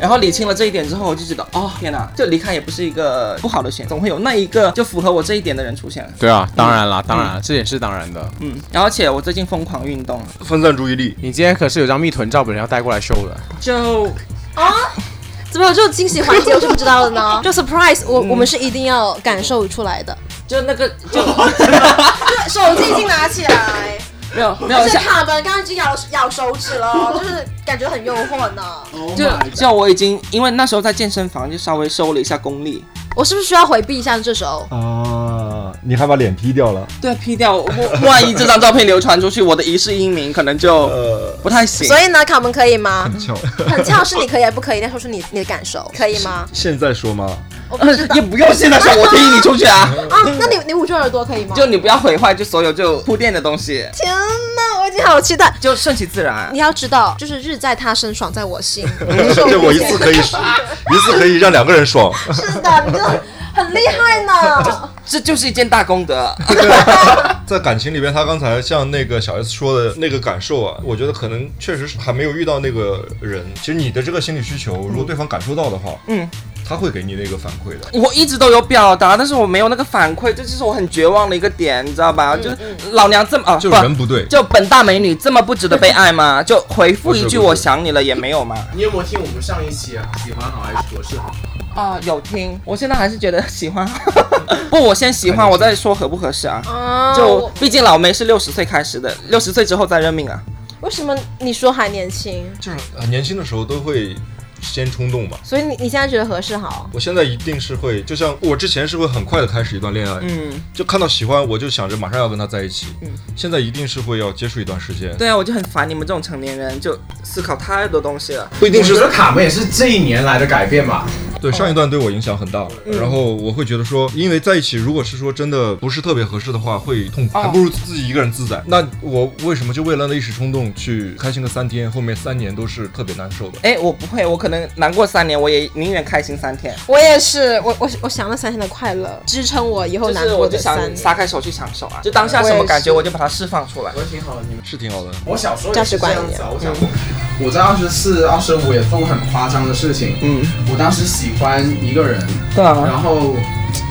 E: 然后理清了这一点之后，我就觉得，哦天哪，这离开也不是一个不好的选，总会有那一个就符合我这一点的人出现。
B: 对啊，当然了，当然了，这也是当然的。
E: 嗯，而且我最近疯狂运动，
C: 分散注意力。
B: 你今天可是有张蜜臀照，本人要带过来秀的。
E: 就
D: 啊，怎么有这种惊喜环节？我是不知道的呢。就 surprise，我我们是一定要感受出来的。
E: 就那个 就
D: 手机已经拿起来，
E: 没有 没有
D: 而且
E: 像
D: 卡门刚刚已经咬咬手指了，就是感觉很诱惑呢。
E: 就就我已经因为那时候在健身房就稍微收了一下功力，
D: 我是不是需要回避一下这时候？
F: 啊，你还把脸 P 掉了？
E: 对，P 掉，我万一这张照片流传出去，我的一世英名可能就
F: 呃，
E: 不太行。
D: 所以呢，卡门可以吗？
F: 很巧，
D: 很翘是你可以还不可以？再说出你你的感受，可以吗？
F: 现在说吗？
D: 我不知道
E: 也不用现在说，我推你出去啊！
D: 啊，那你你捂住耳朵可以吗？
E: 就你不要毁坏就所有就铺垫的东西，
D: 天哪，我已经好期待。
E: 就顺其自然。
D: 你要知道，就是日在他身，爽在我心。
C: 这我一次可以，一次可以让两个人爽。
D: 是的，你真的很厉害呢。
E: 这就是一件大功德。
C: 在感情里边，他刚才像那个小 S 说的那个感受啊，我觉得可能确实是还没有遇到那个人。其实你的这个心理需求，如果对方感受到的话，
E: 嗯，
C: 他会给你那个反馈的。
E: 我一直都有表达，但是我没有那个反馈，这就是我很绝望的一个点，你知道吧？就是老娘这么啊，
C: 就人不对，
E: 就本大美女这么不值得被爱吗？就回复一句我想你了也没有吗？
B: 你有没有听我们上一期啊？喜欢好还是合适好？
E: 啊，有听，我现在还是觉得喜欢。不，我先喜欢，我再说合不合适啊？
D: 啊
E: 就毕竟老梅是六十岁开始的，六十岁之后再认命啊。
D: 为什么你说还年轻？
C: 就是很年轻的时候都会先冲动吧。
D: 所以你你现在觉得合适好？
C: 我现在一定是会，就像我之前是会很快的开始一段恋爱，
E: 嗯，
C: 就看到喜欢我就想着马上要跟他在一起。
E: 嗯
C: 现在一定是会要接触一段时间。
E: 对啊，我就很烦你们这种成年人，就思考太多东西了。
C: 不一定是
B: 我觉得卡门也是这一年来的改变吧。
C: 对上一段对我影响很大，
E: 嗯
C: 然后我会觉得说，因为在一起，如果是说真的不是特别合适的话，会痛苦，
E: 哦
C: 还不如自己一个人自在。那我为什么就为了那一时冲动去开心个三天，后面三年都是特别难受的？
E: 哎，我不会，我可能难过三年，我也宁愿开心三天。
D: 我也是，我我我想了三天的快乐，支撑我以后难过
E: 是我就想
D: 的三年。
E: 撒开手去享受啊，就当下什么感觉我就把它释放出来。
B: 我挺好的，你们。
C: 是挺好的。
B: 我小时候
D: 价值观一样
B: 我想过，我在二十四、二十五也做过很夸张的事情。
E: 嗯，
B: 我当时喜欢一个人，
E: 对啊，
B: 然后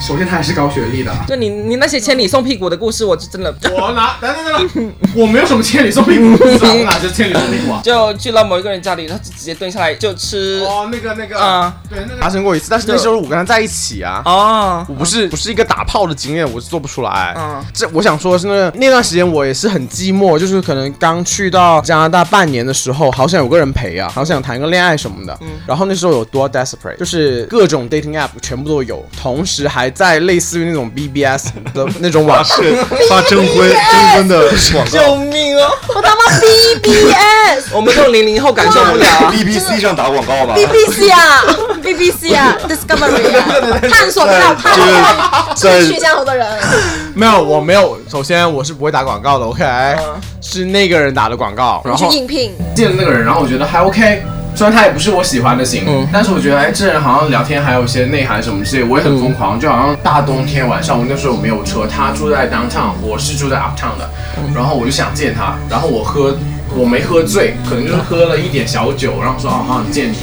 B: 首先他还是高学历的。
E: 就你你那些千里送屁股的故事，我是真的
B: 我拿等等等等，我没有什么千里送屁股，你知道我哪是千里送屁股啊？
E: 就去了某一个人家里，他就直接蹲下来就吃。
B: 哦，那个那个，
E: 啊
B: 对，那个发生过一次，但是那时候我跟他在一起啊。
E: 哦，
B: 我不是不是一个打炮的经验，我是做不出来。
E: 嗯
B: 这我想说的是那个那段时间我也是很寂寞，就是可能刚去到加拿大半年的时候，好想有个人陪啊，好想谈个恋爱什么的。然后那时候有多 desperate，就是各种 dating app 全部都有，同时还在类似于那种 BBS 的 那种网
C: 是发征婚征婚的广告救
E: 命啊！
D: 我他妈 BBS
E: 我们这种零零后感受不了啊。
C: ，BBC 上打广告吧。
D: BBC 啊 BBC 啊 Discovery 啊，探索到探索
C: 在
D: 去江湖的人。
B: 没有，我没有。首先我是不会打广告的，OK，、是那个人打的广告，然
D: 后去
B: 后
D: 应聘，
B: 见了那个人，然后我觉得还 OK。虽然他也不是我喜欢的型，
E: 嗯
B: 但是我觉得哎，这人好像聊天还有一些内涵什么之类，我也很疯狂。就好像大冬天晚上，我那时候我没有车，他住在 downtown，我是住在 uptown 的，然后我就想见他，然后我喝，我没喝醉，可能就是喝了一点小酒，然后说哦，好想见你。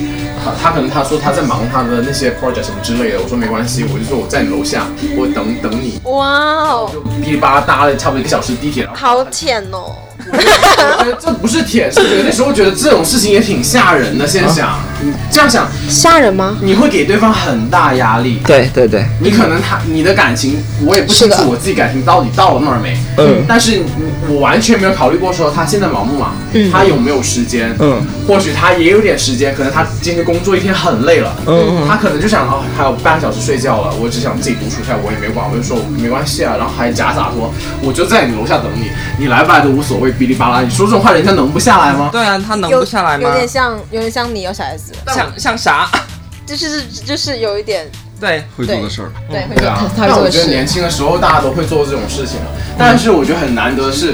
B: 他他可能他说他在忙他的那些 project 什么之类的，我说没关系，我就说我在你楼下，我等等你，
D: 哇哦，
B: 就噼里啪啦搭了差不多一个小时地铁，
D: 好浅哦！
B: 我觉得这不是舔，是觉得那时候觉得这种事情也挺吓人的。现在想，你这样想，
D: 吓人吗？
B: 你会给对方很大压力。
E: 对对对，
B: 你可能他你的感情，我也不清楚我自己感情到底到了那儿没。
E: 嗯
B: 但是你我完全没有考虑过说他现在忙不忙，他有没有时间。
E: 嗯，
B: 或许他也有点时间，可能他今天工作一天很累了。
E: 嗯
B: 他可能就想哦，还有半个小时睡觉了，我只想自己独处一下，我也没管，我就说没关系啊，然后还假洒脱我就在你楼下等你，你来不来都无所谓。会哔哩吧啦，你说这种话人家能不下来吗？
E: 对啊，他能不下来吗
D: 有？点像，有点像你哦，小孩子
E: 像像啥？
D: 就是就是有一点
E: 对，
C: 会做的事儿。
D: 对，会的
B: 但我觉得年。轻的时候大家都会做这种事情，但是我觉得很难得是，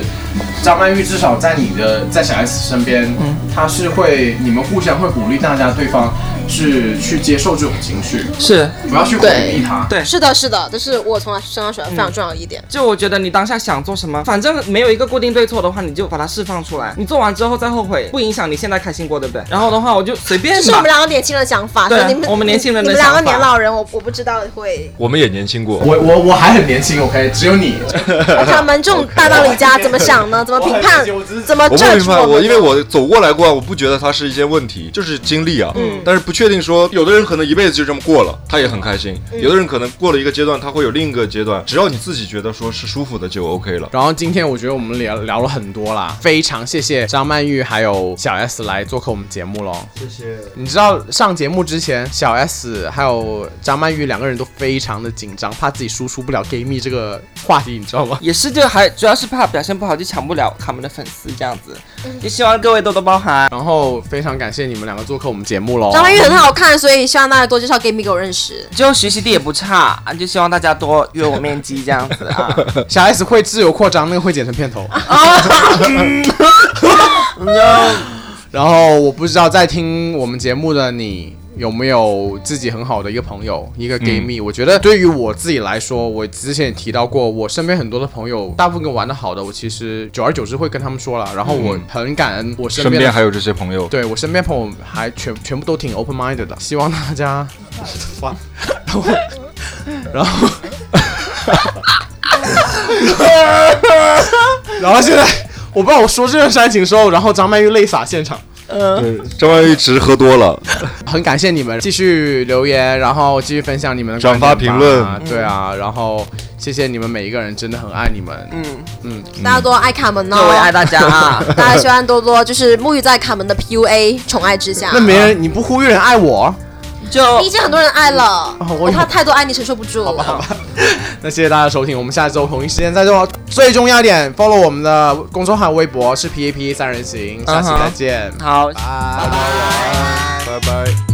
B: 张曼玉至少在你的在小 S 身边，嗯她是会你们互相会鼓励大家，对方是去接受这种情绪，
E: 是。
B: 不要去回避它。
E: 对
D: 是的，是的，这是我从她身上学到非常重要的一点。
E: 就我觉得你当下想做什么，反正没有一个固定对错的话，你就把它释放出来。你做完之后再后悔，不影响你现在开心过，对不对？然后的话，我就随便吧
D: 这是我们。两个年轻人的想法，
E: 对
D: 你们
E: 我们年轻人的
D: 你们两个年老人，我我不知道会。
C: 我们也年轻过，
B: 我我我还很年轻，OK，只有你。
D: 他们这种大道理家怎么想呢？怎么评判？怎么
C: 我不明白，我？因为我走过来过，我不觉得它是一件问题，就是经历啊。嗯。但是不确定说，有的人可能一辈子就这么过了，他也很开心；有的人可能过了一个阶段，他会有另一个阶段。只要你自己觉得说是舒服的，就 OK 了。
B: 然后今天我觉得我们聊聊了很多啦，非常谢谢张曼玉还有小 S 来做客我们节目喽。
C: 谢谢。
B: 你知道上节目之前，小 S 还有张曼玉两个人都非常的紧张，怕自己输出不了 gay 蜜这个话题，你知道吗？
E: 也是，就还主要是怕表现不好就抢不了他们的粉丝这样子，也希望各位多多包涵。
B: 然后非常感谢你们两个做客我们节目喽。
D: 张曼玉很好看，所以希望大家多介绍 gay 蜜给我认识。
E: 就学习力也不差啊，就希望大家多约我面基这样子啊。
B: 小 S 会自由扩张，那个会剪成片头。然后我不知道在听我们节目的你有没有自己很好的一个朋友，一个 gay 蜜、我觉得对于我自己来说，我之前也提到过，我身边很多的朋友，大部分玩的好的，我其实久而久之会跟他们说了。然后我很感恩我身边的
C: 身边还有这些朋友，
B: 对我身边朋友还全全部都挺 open minded 的，希望大家，然后，然后，然后现在我不知道我说这段煽情的时候，然后张曼玉泪洒现场。
C: 对，张曼玉只是喝多了。
B: 很感谢你们继续留言，然后继续分享你们的
C: 转发评论
B: 对啊，然后谢谢你们每一个人，真的很爱你们。
E: 嗯，
B: 嗯，
D: 大家多爱卡门哦，
E: 我也爱大家啊。
D: 大家希望多多就是沐浴在卡门的 PUA 宠爱之下。
B: 那没人，你不呼吁人爱我？
E: 就
D: 已经很多人爱了，
B: 我
D: 我怕太多爱你承受不住。
B: 好吧，好 吧那谢谢大家收听，我们下周同一时间再做。最重要一点，follow 我们的公众号、微博是 PAP 三人行，下期再见。
E: 好。
B: 拜拜。
C: 拜拜。